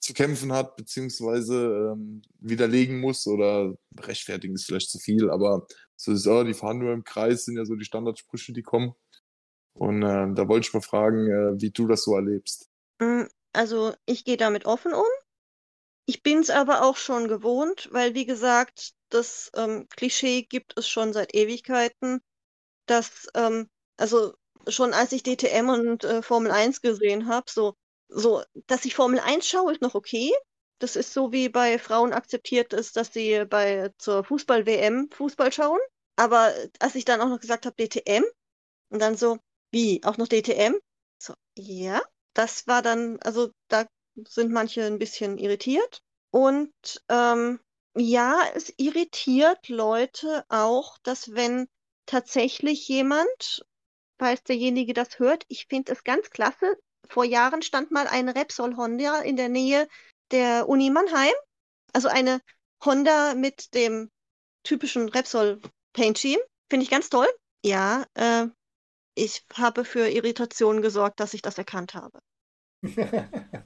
zu kämpfen hat, beziehungsweise ähm, widerlegen muss oder rechtfertigen ist vielleicht zu viel, aber so ist ja, die fahren nur im Kreis, sind ja so die Standardsprüche, die kommen. Und äh, da wollte ich mal fragen, äh, wie du das so erlebst. Mm, also ich gehe damit offen um. Ich bin es aber auch schon gewohnt, weil, wie gesagt, das ähm, Klischee gibt es schon seit Ewigkeiten, dass, ähm, also schon als ich DTM und äh, Formel 1 gesehen habe, so, so, dass ich Formel 1 schaue, ist noch okay. Das ist so wie bei Frauen akzeptiert ist, dass sie bei zur Fußball-WM Fußball schauen. Aber als ich dann auch noch gesagt habe DTM und dann so, wie, auch noch DTM? So, ja, das war dann, also da sind manche ein bisschen irritiert. Und ähm, ja, es irritiert Leute auch, dass wenn tatsächlich jemand, falls derjenige das hört, ich finde es ganz klasse, vor Jahren stand mal eine Repsol Honda in der Nähe der Uni Mannheim. Also eine Honda mit dem typischen Repsol Paint Scheme. Finde ich ganz toll. Ja, äh, ich habe für Irritationen gesorgt, dass ich das erkannt habe.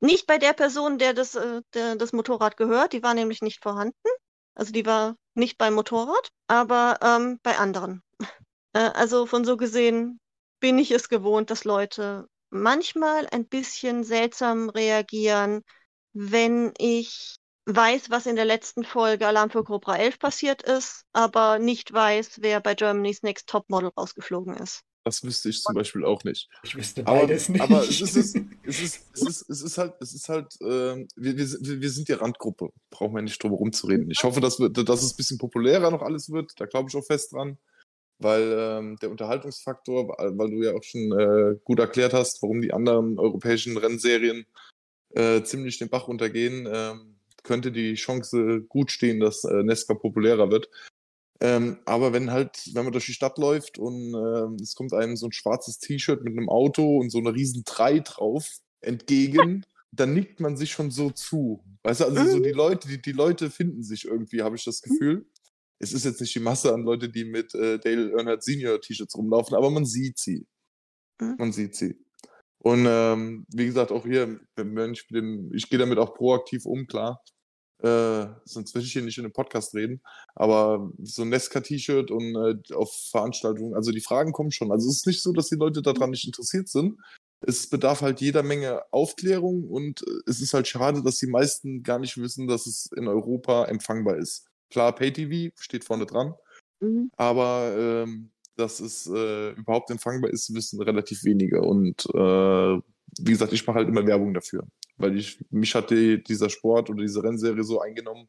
Nicht bei der Person, der das, äh, der das Motorrad gehört, die war nämlich nicht vorhanden. Also die war nicht beim Motorrad, aber ähm, bei anderen. Äh, also von so gesehen bin ich es gewohnt, dass Leute manchmal ein bisschen seltsam reagieren, wenn ich weiß, was in der letzten Folge Alarm für Cobra 11 passiert ist, aber nicht weiß, wer bei Germany's Next Top Model rausgeflogen ist. Das wüsste ich zum Beispiel auch nicht. Ich wüsste beides aber, nicht. Aber es ist, es, ist, es, ist, es ist halt, es ist halt, äh, wir, wir, wir sind die Randgruppe. Brauchen wir nicht drum rumzureden. Ich hoffe, dass, wir, dass es ein bisschen populärer noch alles wird. Da glaube ich auch fest dran. Weil ähm, der Unterhaltungsfaktor, weil du ja auch schon äh, gut erklärt hast, warum die anderen europäischen Rennserien äh, ziemlich den Bach untergehen, ähm, könnte die Chance gut stehen, dass äh, Nesca populärer wird. Ähm, aber wenn halt, wenn man durch die Stadt läuft und ähm, es kommt einem so ein schwarzes T-Shirt mit einem Auto und so eine riesen 3 drauf entgegen, dann nickt man sich schon so zu. Weißt du, also so die Leute, die, die Leute finden sich irgendwie, habe ich das Gefühl. Es ist jetzt nicht die Masse an Leute, die mit äh, Dale Earnhardt Senior T-Shirts rumlaufen, aber man sieht sie. Mhm. Man sieht sie. Und ähm, wie gesagt, auch hier, wenn ich, dem, ich gehe damit auch proaktiv um, klar. Äh, sonst würde ich hier nicht in einem Podcast reden. Aber so ein Nesca-T-Shirt und äh, auf Veranstaltungen, also die Fragen kommen schon. Also es ist nicht so, dass die Leute daran nicht interessiert sind. Es bedarf halt jeder Menge Aufklärung und äh, es ist halt schade, dass die meisten gar nicht wissen, dass es in Europa empfangbar ist. Klar, PayTV steht vorne dran, Mhm. aber ähm, dass es äh, überhaupt empfangbar ist, wissen relativ wenige. Und äh, wie gesagt, ich mache halt immer Werbung dafür. Weil ich, mich hat die, dieser Sport oder diese Rennserie so eingenommen,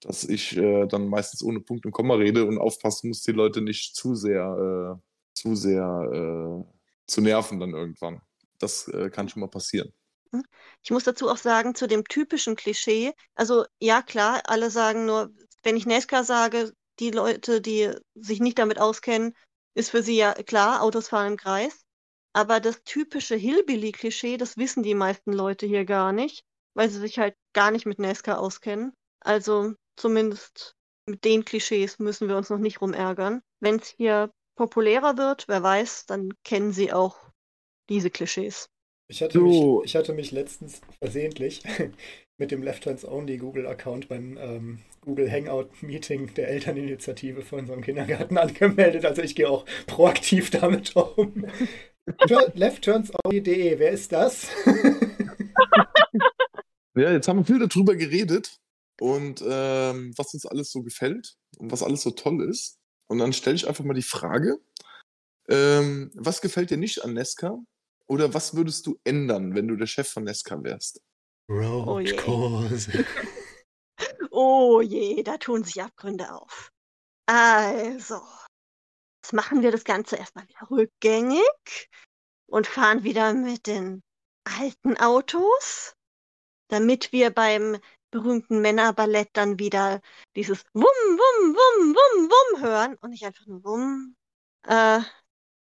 dass ich äh, dann meistens ohne Punkt und Komma rede und aufpassen muss, die Leute nicht zu sehr, äh, zu sehr äh, zu nerven dann irgendwann. Das äh, kann schon mal passieren. Hm. Ich muss dazu auch sagen, zu dem typischen Klischee, also ja klar, alle sagen nur, wenn ich NASCAR sage, die Leute, die sich nicht damit auskennen, ist für sie ja klar, Autos fahren im Kreis. Aber das typische Hillbilly-Klischee, das wissen die meisten Leute hier gar nicht, weil sie sich halt gar nicht mit NASCAR auskennen. Also zumindest mit den Klischees müssen wir uns noch nicht rumärgern. Wenn es hier populärer wird, wer weiß, dann kennen sie auch diese Klischees. Ich hatte, so. mich, ich hatte mich letztens versehentlich mit dem Left Hands Only Google-Account beim ähm, Google Hangout-Meeting der Elterninitiative von unserem Kindergarten angemeldet. Also ich gehe auch proaktiv damit um. LeftTurnsOnly.de, wer ist das? ja, jetzt haben wir viel darüber geredet und ähm, was uns alles so gefällt und was alles so toll ist. Und dann stelle ich einfach mal die Frage, ähm, was gefällt dir nicht an Nesca? Oder was würdest du ändern, wenn du der Chef von Nesca wärst? Roadkurse. Oh, oh je, da tun sich Abgründe auf. Also, jetzt machen wir das Ganze erstmal wieder rückgängig und fahren wieder mit den alten Autos, damit wir beim berühmten Männerballett dann wieder dieses Wum, Wum, Wum, Wum, Wum hören und nicht einfach nur Wum. Äh,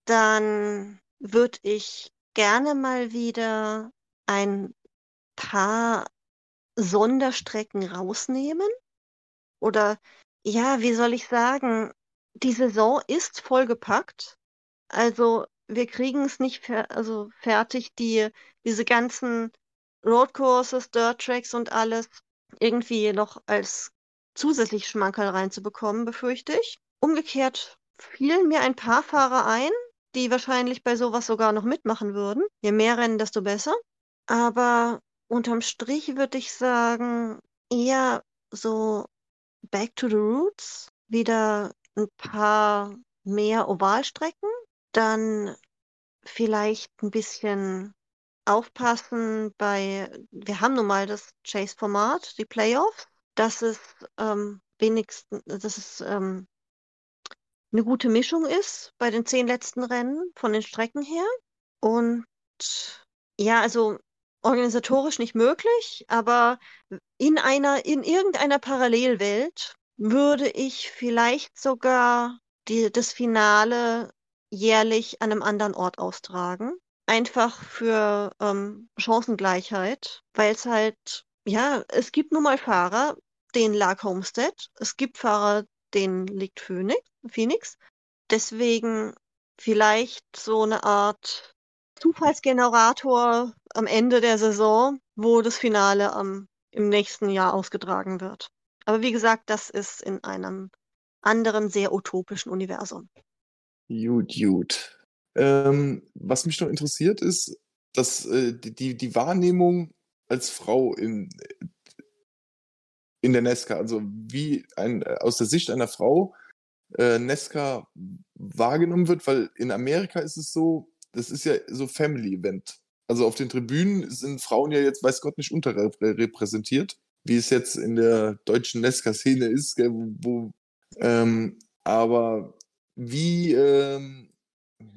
dann würde ich gerne mal wieder ein paar Sonderstrecken rausnehmen. Oder ja, wie soll ich sagen, die Saison ist vollgepackt. Also wir kriegen es nicht fer also fertig, die, diese ganzen Roadcourses, Dirt Tracks und alles irgendwie noch als zusätzlich Schmankerl reinzubekommen, befürchte ich. Umgekehrt fielen mir ein paar Fahrer ein, die wahrscheinlich bei sowas sogar noch mitmachen würden. Je mehr Rennen, desto besser. Aber unterm Strich würde ich sagen, eher so back to the roots, wieder ein paar mehr Ovalstrecken, dann vielleicht ein bisschen aufpassen bei, wir haben nun mal das Chase-Format, die Playoffs, dass es ähm, wenigstens, dass es ähm, eine gute Mischung ist bei den zehn letzten Rennen von den Strecken her. Und ja, also organisatorisch nicht möglich, aber in einer, in irgendeiner Parallelwelt würde ich vielleicht sogar die, das Finale jährlich an einem anderen Ort austragen einfach für ähm, Chancengleichheit, weil es halt, ja, es gibt nun mal Fahrer, denen lag Homestead, es gibt Fahrer, denen liegt Phoenix. Deswegen vielleicht so eine Art Zufallsgenerator am Ende der Saison, wo das Finale am, im nächsten Jahr ausgetragen wird. Aber wie gesagt, das ist in einem anderen, sehr utopischen Universum. Gut, gut. Ähm, was mich noch interessiert ist, dass äh, die, die Wahrnehmung als Frau in, in der Nesca, also wie ein, aus der Sicht einer Frau äh, Nesca wahrgenommen wird, weil in Amerika ist es so, das ist ja so Family Event. Also auf den Tribünen sind Frauen ja jetzt, weiß Gott, nicht unterrepräsentiert, wie es jetzt in der deutschen Nesca-Szene ist, gell, wo ähm, aber wie ähm,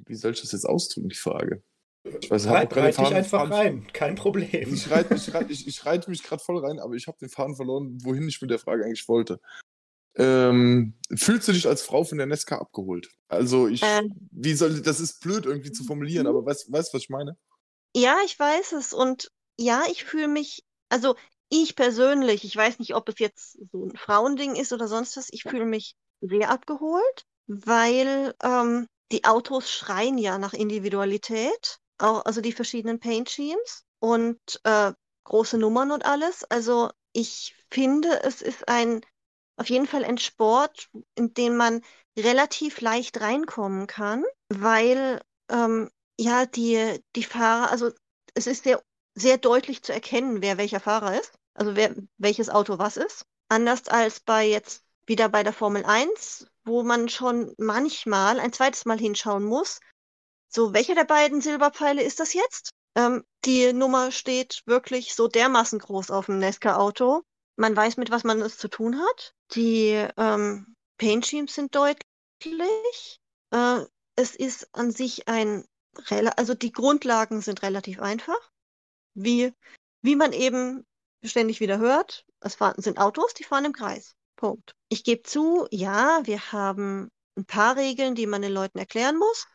wie soll ich das jetzt ausdrücken, die Frage? Ich weiß, Reit, reit dich einfach Faden, rein, kein Problem. Ich reite ich reit, ich, ich reit mich gerade voll rein, aber ich habe den Faden verloren, wohin ich mit der Frage eigentlich wollte. Ähm, fühlst du dich als Frau von der Nesca abgeholt? Also ich, ähm, wie soll das ist blöd irgendwie zu formulieren, aber weißt du, was ich meine? Ja, ich weiß es und ja, ich fühle mich, also ich persönlich, ich weiß nicht, ob es jetzt so ein Frauending ist oder sonst was, ich fühle mich sehr abgeholt, weil ähm, die Autos schreien ja nach Individualität, auch, also die verschiedenen Paint Schemes und äh, große Nummern und alles. Also ich finde, es ist ein auf jeden Fall ein Sport, in den man relativ leicht reinkommen kann, weil ähm, ja die, die Fahrer, also es ist sehr, sehr deutlich zu erkennen, wer welcher Fahrer ist, also wer welches Auto was ist. Anders als bei jetzt wieder bei der Formel 1, wo man schon manchmal ein zweites Mal hinschauen muss. So, welcher der beiden Silberpfeile ist das jetzt? Ähm, die Nummer steht wirklich so dermaßen groß auf dem Nesca-Auto. Man weiß, mit was man es zu tun hat. Die ähm, Paint Schemes sind deutlich. Äh, es ist an sich ein, also die Grundlagen sind relativ einfach. Wie, wie man eben ständig wieder hört, es sind Autos, die fahren im Kreis. Punkt. Ich gebe zu, ja, wir haben ein paar Regeln, die man den Leuten erklären muss.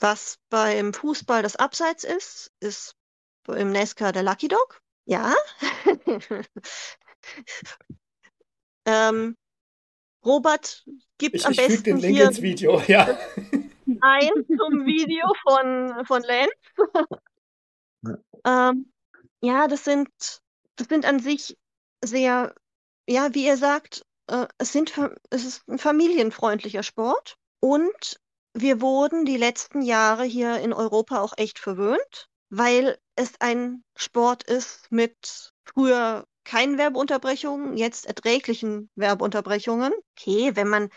Was beim Fußball das Abseits ist, ist im Nesca der Lucky Dog. Ja. ähm, Robert gibt ich, am ich besten den Link hier ins Video, ja. ein zum Video von, von Lenz. ähm, ja, das sind, das sind an sich sehr, ja, wie ihr sagt, äh, es, sind, es ist ein familienfreundlicher Sport und wir wurden die letzten Jahre hier in Europa auch echt verwöhnt, weil es ein Sport ist mit früher keinen Werbeunterbrechungen, jetzt erträglichen Werbeunterbrechungen. Okay, wenn man,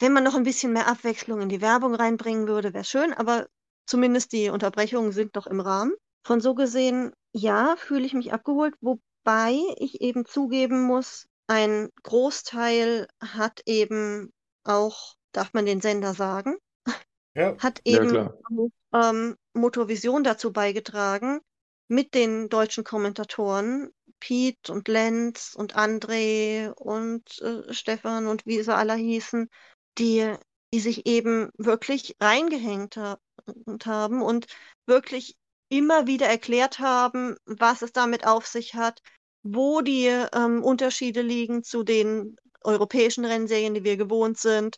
wenn man noch ein bisschen mehr Abwechslung in die Werbung reinbringen würde, wäre schön, aber zumindest die Unterbrechungen sind noch im Rahmen. Von so gesehen, ja, fühle ich mich abgeholt, wobei ich eben zugeben muss, ein Großteil hat eben auch, darf man den Sender sagen, Ja. hat Ja, eben klar. ähm, Motorvision dazu beigetragen, mit den deutschen Kommentatoren, Piet und Lenz und André und äh, Stefan und wie sie alle hießen, die, die sich eben wirklich reingehängt ha haben und wirklich immer wieder erklärt haben, was es damit auf sich hat, wo die ähm, Unterschiede liegen zu den europäischen Rennserien, die wir gewohnt sind.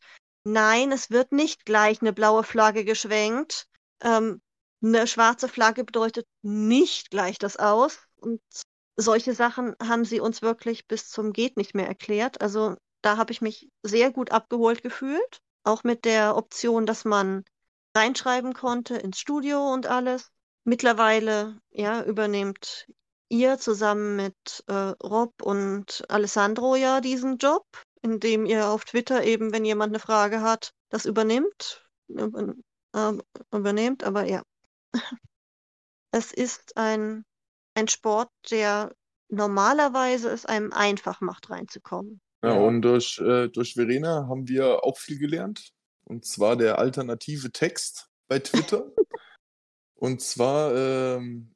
Nein, es wird nicht gleich eine blaue Flagge geschwenkt. Ähm, eine schwarze Flagge bedeutet nicht gleich das aus. Und solche Sachen haben sie uns wirklich bis zum Geht nicht mehr erklärt. Also da habe ich mich sehr gut abgeholt gefühlt. Auch mit der Option, dass man reinschreiben konnte ins Studio und alles. Mittlerweile ja, übernehmt ihr zusammen mit äh, Rob und Alessandro ja diesen Job, indem ihr auf Twitter eben, wenn jemand eine Frage hat, das übernimmt. Über, äh, übernehmt, aber ja. Es ist ein, ein Sport, der normalerweise es einem einfach macht, reinzukommen. Ja, Ja. und durch, äh, durch Verena haben wir auch viel gelernt. Und zwar der alternative Text bei Twitter. und zwar, ähm,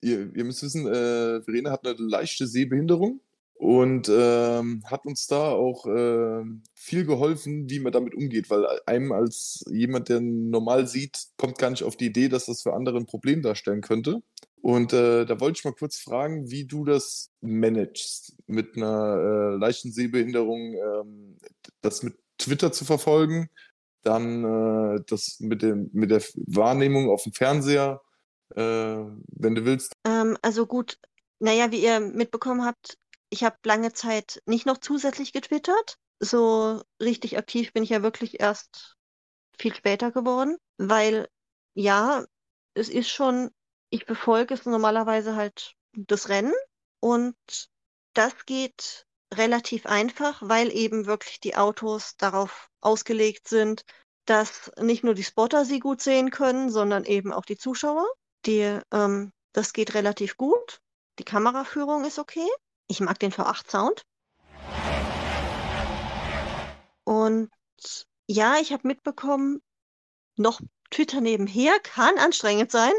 ihr, ihr müsst wissen, äh, Verena hat eine leichte Sehbehinderung und ähm, hat uns da auch ähm, viel geholfen, wie man damit umgeht, weil einem als jemand, der normal sieht, kommt gar nicht auf die Idee, dass das für andere ein Problem darstellen könnte. Und äh, da wollte ich mal kurz fragen, wie du das managst, mit einer äh, leichten Sehbehinderung, ähm, das mit Twitter zu verfolgen, dann äh, das mit, dem, mit der Wahrnehmung auf dem Fernseher, äh, wenn du willst. Ähm, also gut, naja, wie ihr mitbekommen habt, ich habe lange Zeit nicht noch zusätzlich getwittert. So richtig aktiv bin ich ja wirklich erst viel später geworden, weil ja, es ist schon, ich befolge es normalerweise halt das Rennen und das geht relativ einfach, weil eben wirklich die Autos darauf ausgelegt sind, dass nicht nur die Spotter sie gut sehen können, sondern eben auch die Zuschauer. Die, ähm, das geht relativ gut. Die Kameraführung ist okay. Ich mag den V8-Sound. Und ja, ich habe mitbekommen, noch Twitter nebenher kann anstrengend sein.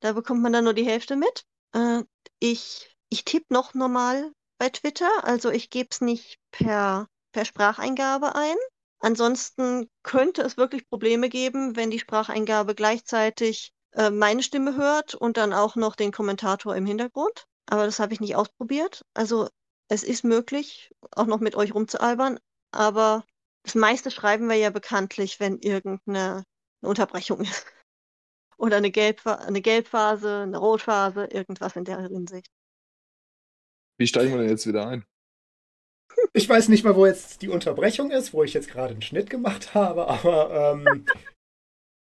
Da bekommt man dann nur die Hälfte mit. Äh, ich ich tippe noch normal bei Twitter, also ich gebe es nicht per, per Spracheingabe ein. Ansonsten könnte es wirklich Probleme geben, wenn die Spracheingabe gleichzeitig äh, meine Stimme hört und dann auch noch den Kommentator im Hintergrund. Aber das habe ich nicht ausprobiert. Also es ist möglich, auch noch mit euch rumzualbern, aber das meiste schreiben wir ja bekanntlich, wenn irgendeine eine Unterbrechung ist. Oder eine, Gelbpha eine Gelbphase, eine Rotphase, irgendwas in der Hinsicht. Wie steigen wir denn jetzt wieder ein? Ich weiß nicht mal, wo jetzt die Unterbrechung ist, wo ich jetzt gerade einen Schnitt gemacht habe, aber ähm,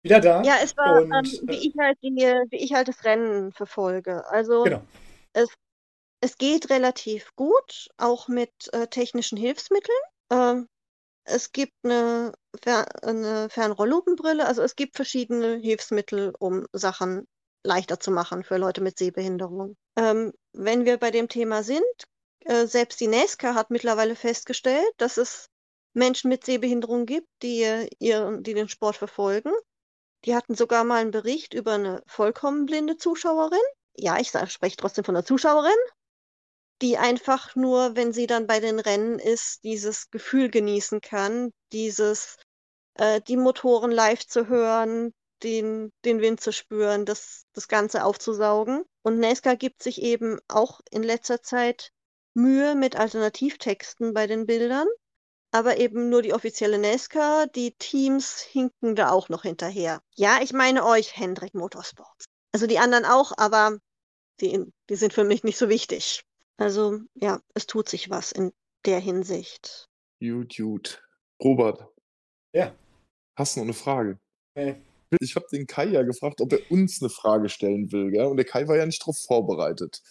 wieder da. Ja, es war, Und, ähm, äh, wie, ich halt die, wie ich halt das Rennen verfolge. Also Genau. Es, es geht relativ gut, auch mit äh, technischen Hilfsmitteln. Ähm, es gibt eine, Fer eine Fernrolllupenbrille, also es gibt verschiedene Hilfsmittel, um Sachen leichter zu machen für Leute mit Sehbehinderung. Ähm, wenn wir bei dem Thema sind, äh, selbst die NASCAR hat mittlerweile festgestellt, dass es Menschen mit Sehbehinderung gibt, die, ihr, die den Sport verfolgen. Die hatten sogar mal einen Bericht über eine vollkommen blinde Zuschauerin. Ja, ich spreche trotzdem von einer Zuschauerin, die einfach nur, wenn sie dann bei den Rennen ist, dieses Gefühl genießen kann, dieses, äh, die Motoren live zu hören, den, den Wind zu spüren, das, das Ganze aufzusaugen. Und Nesca gibt sich eben auch in letzter Zeit Mühe mit Alternativtexten bei den Bildern, aber eben nur die offizielle Nesca, die Teams hinken da auch noch hinterher. Ja, ich meine euch, Hendrik Motorsports. Also die anderen auch, aber die, die sind für mich nicht so wichtig. Also ja, es tut sich was in der Hinsicht. Gut, gut. Robert. Ja. Hast du noch eine Frage? Nee. Ich habe den Kai ja gefragt, ob er uns eine Frage stellen will, gell? Und der Kai war ja nicht darauf vorbereitet.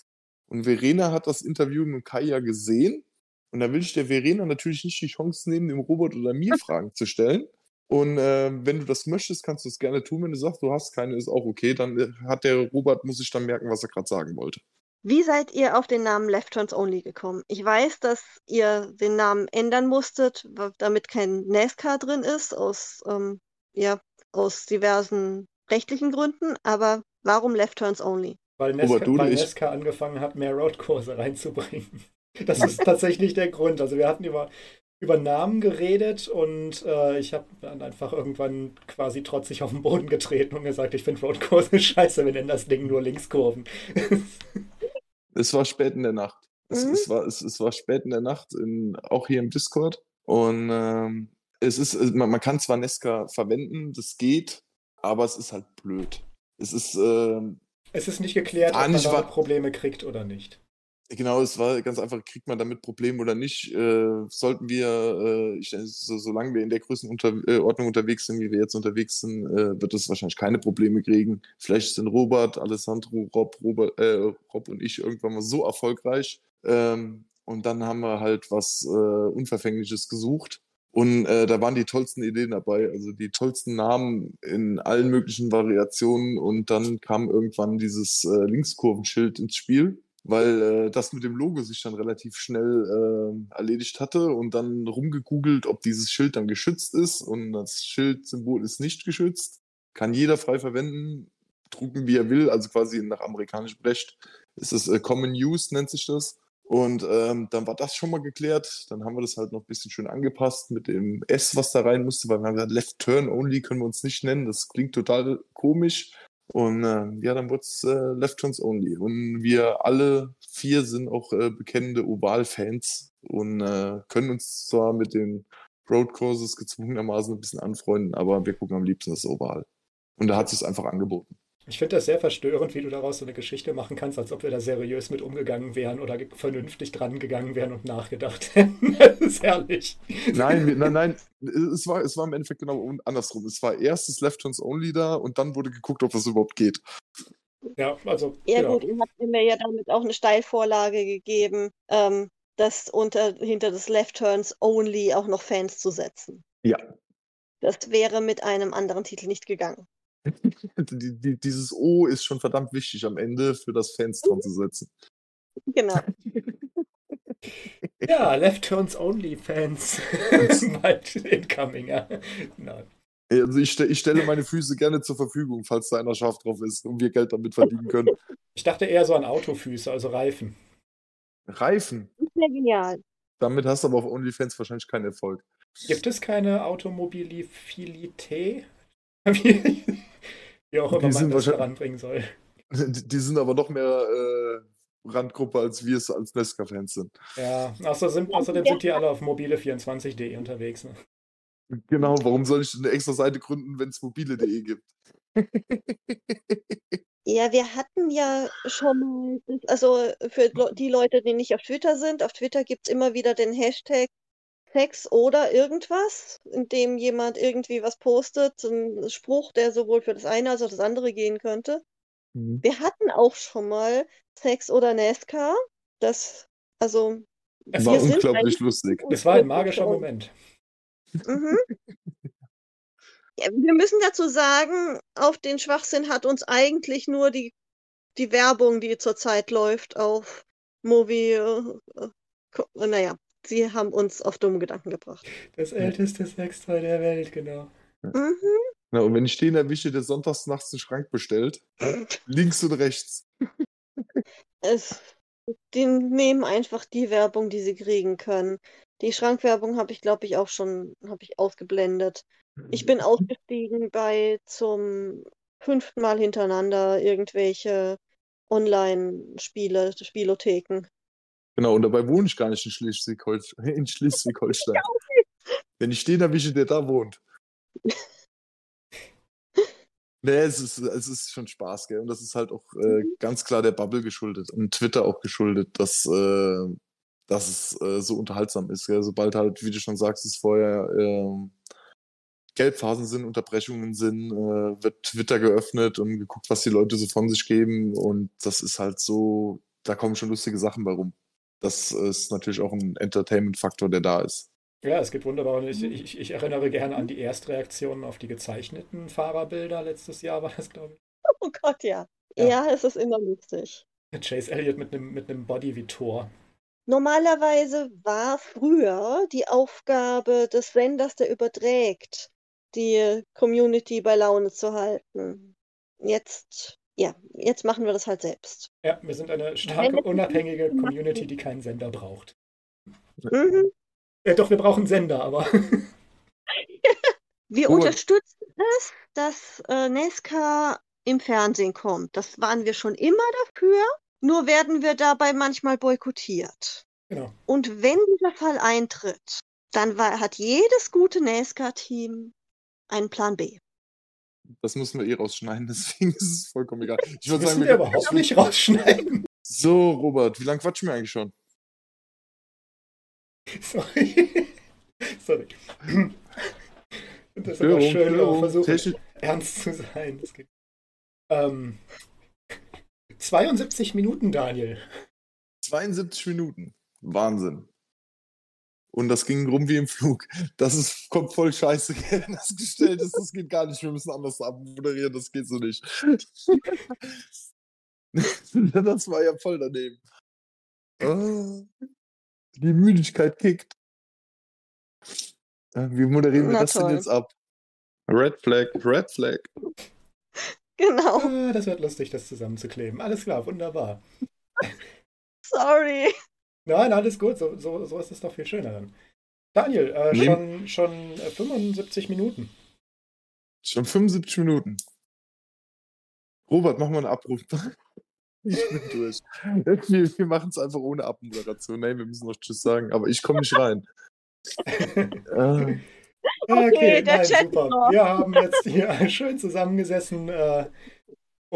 Und Verena hat das Interview mit Kai ja gesehen. Und da will ich der Verena natürlich nicht die Chance nehmen, dem Robert oder mir Fragen zu stellen. Und äh, wenn du das möchtest, kannst du es gerne tun. Wenn du sagst, du hast keine, ist auch okay. Dann äh, hat der Robert, muss ich dann merken, was er gerade sagen wollte. Wie seid ihr auf den Namen Left Turns Only gekommen? Ich weiß, dass ihr den Namen ändern musstet, damit kein NASCAR drin ist, aus, ähm, ja, aus diversen rechtlichen Gründen, aber warum Left Turns Only? Weil Nesca, du, weil Nesca angefangen hat, mehr Roadkurse reinzubringen. Das ist tatsächlich der Grund. Also wir hatten über, über Namen geredet und äh, ich habe dann einfach irgendwann quasi trotzig auf den Boden getreten und gesagt, ich finde Roadkurse scheiße, wir nennen das Ding nur Linkskurven. Es war spät in der Nacht. Es, mhm. es, war, es, es war spät in der Nacht, in, auch hier im Discord. Und ähm, es ist, man, man, kann zwar Nesca verwenden, das geht, aber es ist halt blöd. Es ist. Äh, es ist nicht geklärt, ob man da Probleme kriegt oder nicht. Genau, es war ganz einfach, kriegt man damit Probleme oder nicht? Äh, sollten wir, äh, ich, so, solange wir in der Größenordnung äh, unterwegs sind, wie wir jetzt unterwegs sind, äh, wird es wahrscheinlich keine Probleme kriegen. Vielleicht sind Robert, Alessandro, Rob, Robert, äh, Rob und ich irgendwann mal so erfolgreich. Ähm, und dann haben wir halt was äh, Unverfängliches gesucht. Und äh, da waren die tollsten Ideen dabei, also die tollsten Namen in allen möglichen Variationen. Und dann kam irgendwann dieses äh, Linkskurvenschild ins Spiel weil äh, das mit dem Logo sich dann relativ schnell äh, erledigt hatte und dann rumgegoogelt, ob dieses Schild dann geschützt ist und das Schildsymbol ist nicht geschützt. Kann jeder frei verwenden, drucken wie er will, also quasi nach amerikanischem Recht ist es äh, Common Use, nennt sich das. Und ähm, dann war das schon mal geklärt. Dann haben wir das halt noch ein bisschen schön angepasst mit dem S, was da rein musste, weil wir haben gesagt, Left Turn Only können wir uns nicht nennen. Das klingt total komisch. Und äh, ja, dann wurde es äh, Left Turns Only. Und wir alle vier sind auch äh, bekennende Oval-Fans und äh, können uns zwar mit den Road Courses gezwungenermaßen ein bisschen anfreunden, aber wir gucken am liebsten das Oval. Und da hat es einfach angeboten. Ich finde das sehr verstörend, wie du daraus so eine Geschichte machen kannst, als ob wir da seriös mit umgegangen wären oder vernünftig dran gegangen wären und nachgedacht hätten. das ist herrlich. Nein, nein, nein. Es war, es war im Endeffekt genau andersrum. Es war erst das Left Turns Only da und dann wurde geguckt, ob das überhaupt geht. Ja, also. Ja, genau. gut, ihr habt mir ja damit auch eine Steilvorlage gegeben, ähm, das unter, hinter das Left Turns Only auch noch Fans zu setzen. Ja. Das wäre mit einem anderen Titel nicht gegangen. Die, die, dieses O ist schon verdammt wichtig am Ende für das Fans dran zu setzen. Genau. ja, Left Turns Only Fans. Bald incoming, ja. Nein. Also ich, ich, stelle meine Füße gerne zur Verfügung, falls da einer scharf drauf ist und wir Geld damit verdienen können. Ich dachte eher so an Autofüße, also Reifen. Reifen? Das wäre genial. Damit hast du aber auf OnlyFans wahrscheinlich keinen Erfolg. Gibt es keine Automobilität? Wie, wie auch immer man das heranbringen soll. Die, sind aber noch mehr äh, Randgruppe, als wir es als Nesca-Fans sind. Ja, außerdem sind, außerdem sind die alle auf mobile24.de unterwegs. Ne? Genau, warum soll ich eine extra Seite gründen, wenn es mobile.de gibt? Ja, wir hatten ja schon mal, also für die Leute, die nicht auf Twitter sind, auf Twitter gibt es immer wieder den Hashtag Sex oder irgendwas, in dem jemand irgendwie was postet, ein Spruch, der sowohl für das eine als auch das andere gehen könnte. Mhm. Wir hatten auch schon mal Sex oder NASCAR. Das, also Es War unglaublich lustig. Es war ein magischer Moment. Mhm. Ja, wir müssen dazu sagen, auf den Schwachsinn hat uns eigentlich nur die, die Werbung, die zurzeit läuft auf Movi, äh, äh, naja, sie haben uns auf dumme Gedanken gebracht. Das älteste Sextoy der Welt, genau. Mhm. Na, und wenn ich den erwische, der sonntags nachts den Schrank bestellt, links und rechts. Es, die nehmen einfach die Werbung, die sie kriegen können. Die Schrankwerbung habe ich, glaube ich, auch schon, habe ich ausgeblendet. Ich bin ausgestiegen bei zum fünften Mal hintereinander irgendwelche Online-Spiele, Spielotheken. Genau, und dabei wohne ich gar nicht in Schleswig-Holstein. In Schleswig-Holstein. Wenn ich den erwische, der da wohnt. Nee, es ist, es ist schon Spaß, gell? Und das ist halt auch äh, ganz klar der Bubble geschuldet und Twitter auch geschuldet, dass, äh, dass es äh, so unterhaltsam ist. Gell? Sobald halt, wie du schon sagst, es vorher ähm, Gelbphasen sind, Unterbrechungen sind, äh, wird Twitter geöffnet und geguckt, was die Leute so von sich geben. Und das ist halt so, da kommen schon lustige Sachen bei rum. Das ist natürlich auch ein Entertainment-Faktor, der da ist. Ja, es gibt wunderbare. Ich, ich, ich erinnere gerne an die Erstreaktionen auf die gezeichneten Fahrerbilder. Letztes Jahr war das, glaube Oh Gott, ja. Ja. Ja, es ist immer lustig. ich. Chase Elliott mit einem mit einem Body wie Thor. Normalerweise war früher die Aufgabe des Senders, der überträgt, die Community bei Laune zu halten. Jetzt, ja, jetzt machen wir das halt selbst. Ja, wir sind eine starke, unabhängige Community, die keinen Sender braucht. Mhm. Äh, doch, wir brauchen Sender, aber. Wir Gut. unterstützen es, dass äh, Nesca im Fernsehen kommt. Das waren wir schon immer dafür. Nur werden wir dabei manchmal boykottiert. genau. Und wenn dieser Fall eintritt, dann war, hat jedes gute NASCAR-Team einen Plan B. Das müssen wir eh rausschneiden, deswegen ist es vollkommen egal. Ich Das würde müssen sagen, wir wir überhaupt nicht rausschneiden. So, Robert, wie lange quatschen wir eigentlich schon? Sorry. Sorry. Das ist aber schön, auch Störung, versuchen, Technik. ernst zu sein. Das geht. Ähm, 72 Minuten, Daniel. 72 Minuten. Wahnsinn. Und das ging rum wie im Flug. Das ist, kommt voll scheiße, wenn das gestellt ist. Das geht gar nicht. Wir müssen anders abmoderieren. Das geht so nicht. das war ja voll daneben. Ah, die Müdigkeit kickt. Äh, Wie moderieren wir Na das denn toll. jetzt ab? Red Flag, Red Flag. Genau. Ah, das wird lustig, das zusammenzukleben. Alles klar, wunderbar. Sorry. Nein, alles gut. So, so, so ist es doch viel schöner dann. Daniel, äh, Nee. schon, schon äh, 75 Minuten. Schon 75 Minuten. Robert, mach mal einen Abruf. Ich bin durch. Wir, wir machen es einfach ohne Abmoderation. Nein, wir müssen noch Tschüss sagen, aber ich komme nicht rein. äh, Okay, der nein, Chat super. noch. Wir haben jetzt hier schön zusammengesessen äh,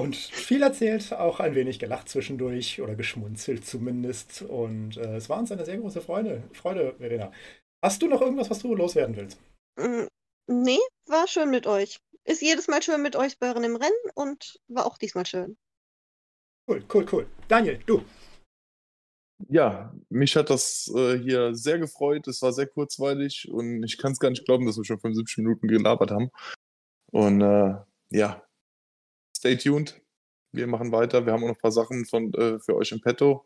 und viel erzählt, auch ein wenig gelacht zwischendurch oder geschmunzelt zumindest. Und äh, es war uns eine sehr große Freude, Freude, Verena. Hast du noch irgendwas, was du loswerden willst? Mm, Nee, war schön mit euch. Ist jedes Mal schön mit euch bei im Rennen und war auch diesmal schön. Cool, cool, cool. Daniel, du. ja, mich hat das äh, hier sehr gefreut. Es war sehr kurzweilig und ich kann es gar nicht glauben, dass wir schon 75 Minuten gelabert haben. Und äh, ja, stay tuned. Wir machen weiter. Wir haben auch noch ein paar Sachen von, äh, für euch im Petto.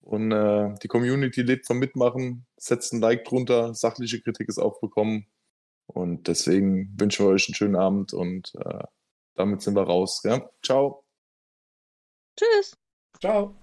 Und äh, die Community lebt vom Mitmachen. Setzt ein Like drunter. Sachliche Kritik ist auch willkommen. Und deswegen wünschen wir euch einen schönen Abend und äh, damit sind wir raus. Ja? Ciao. Tschüss. Ciao.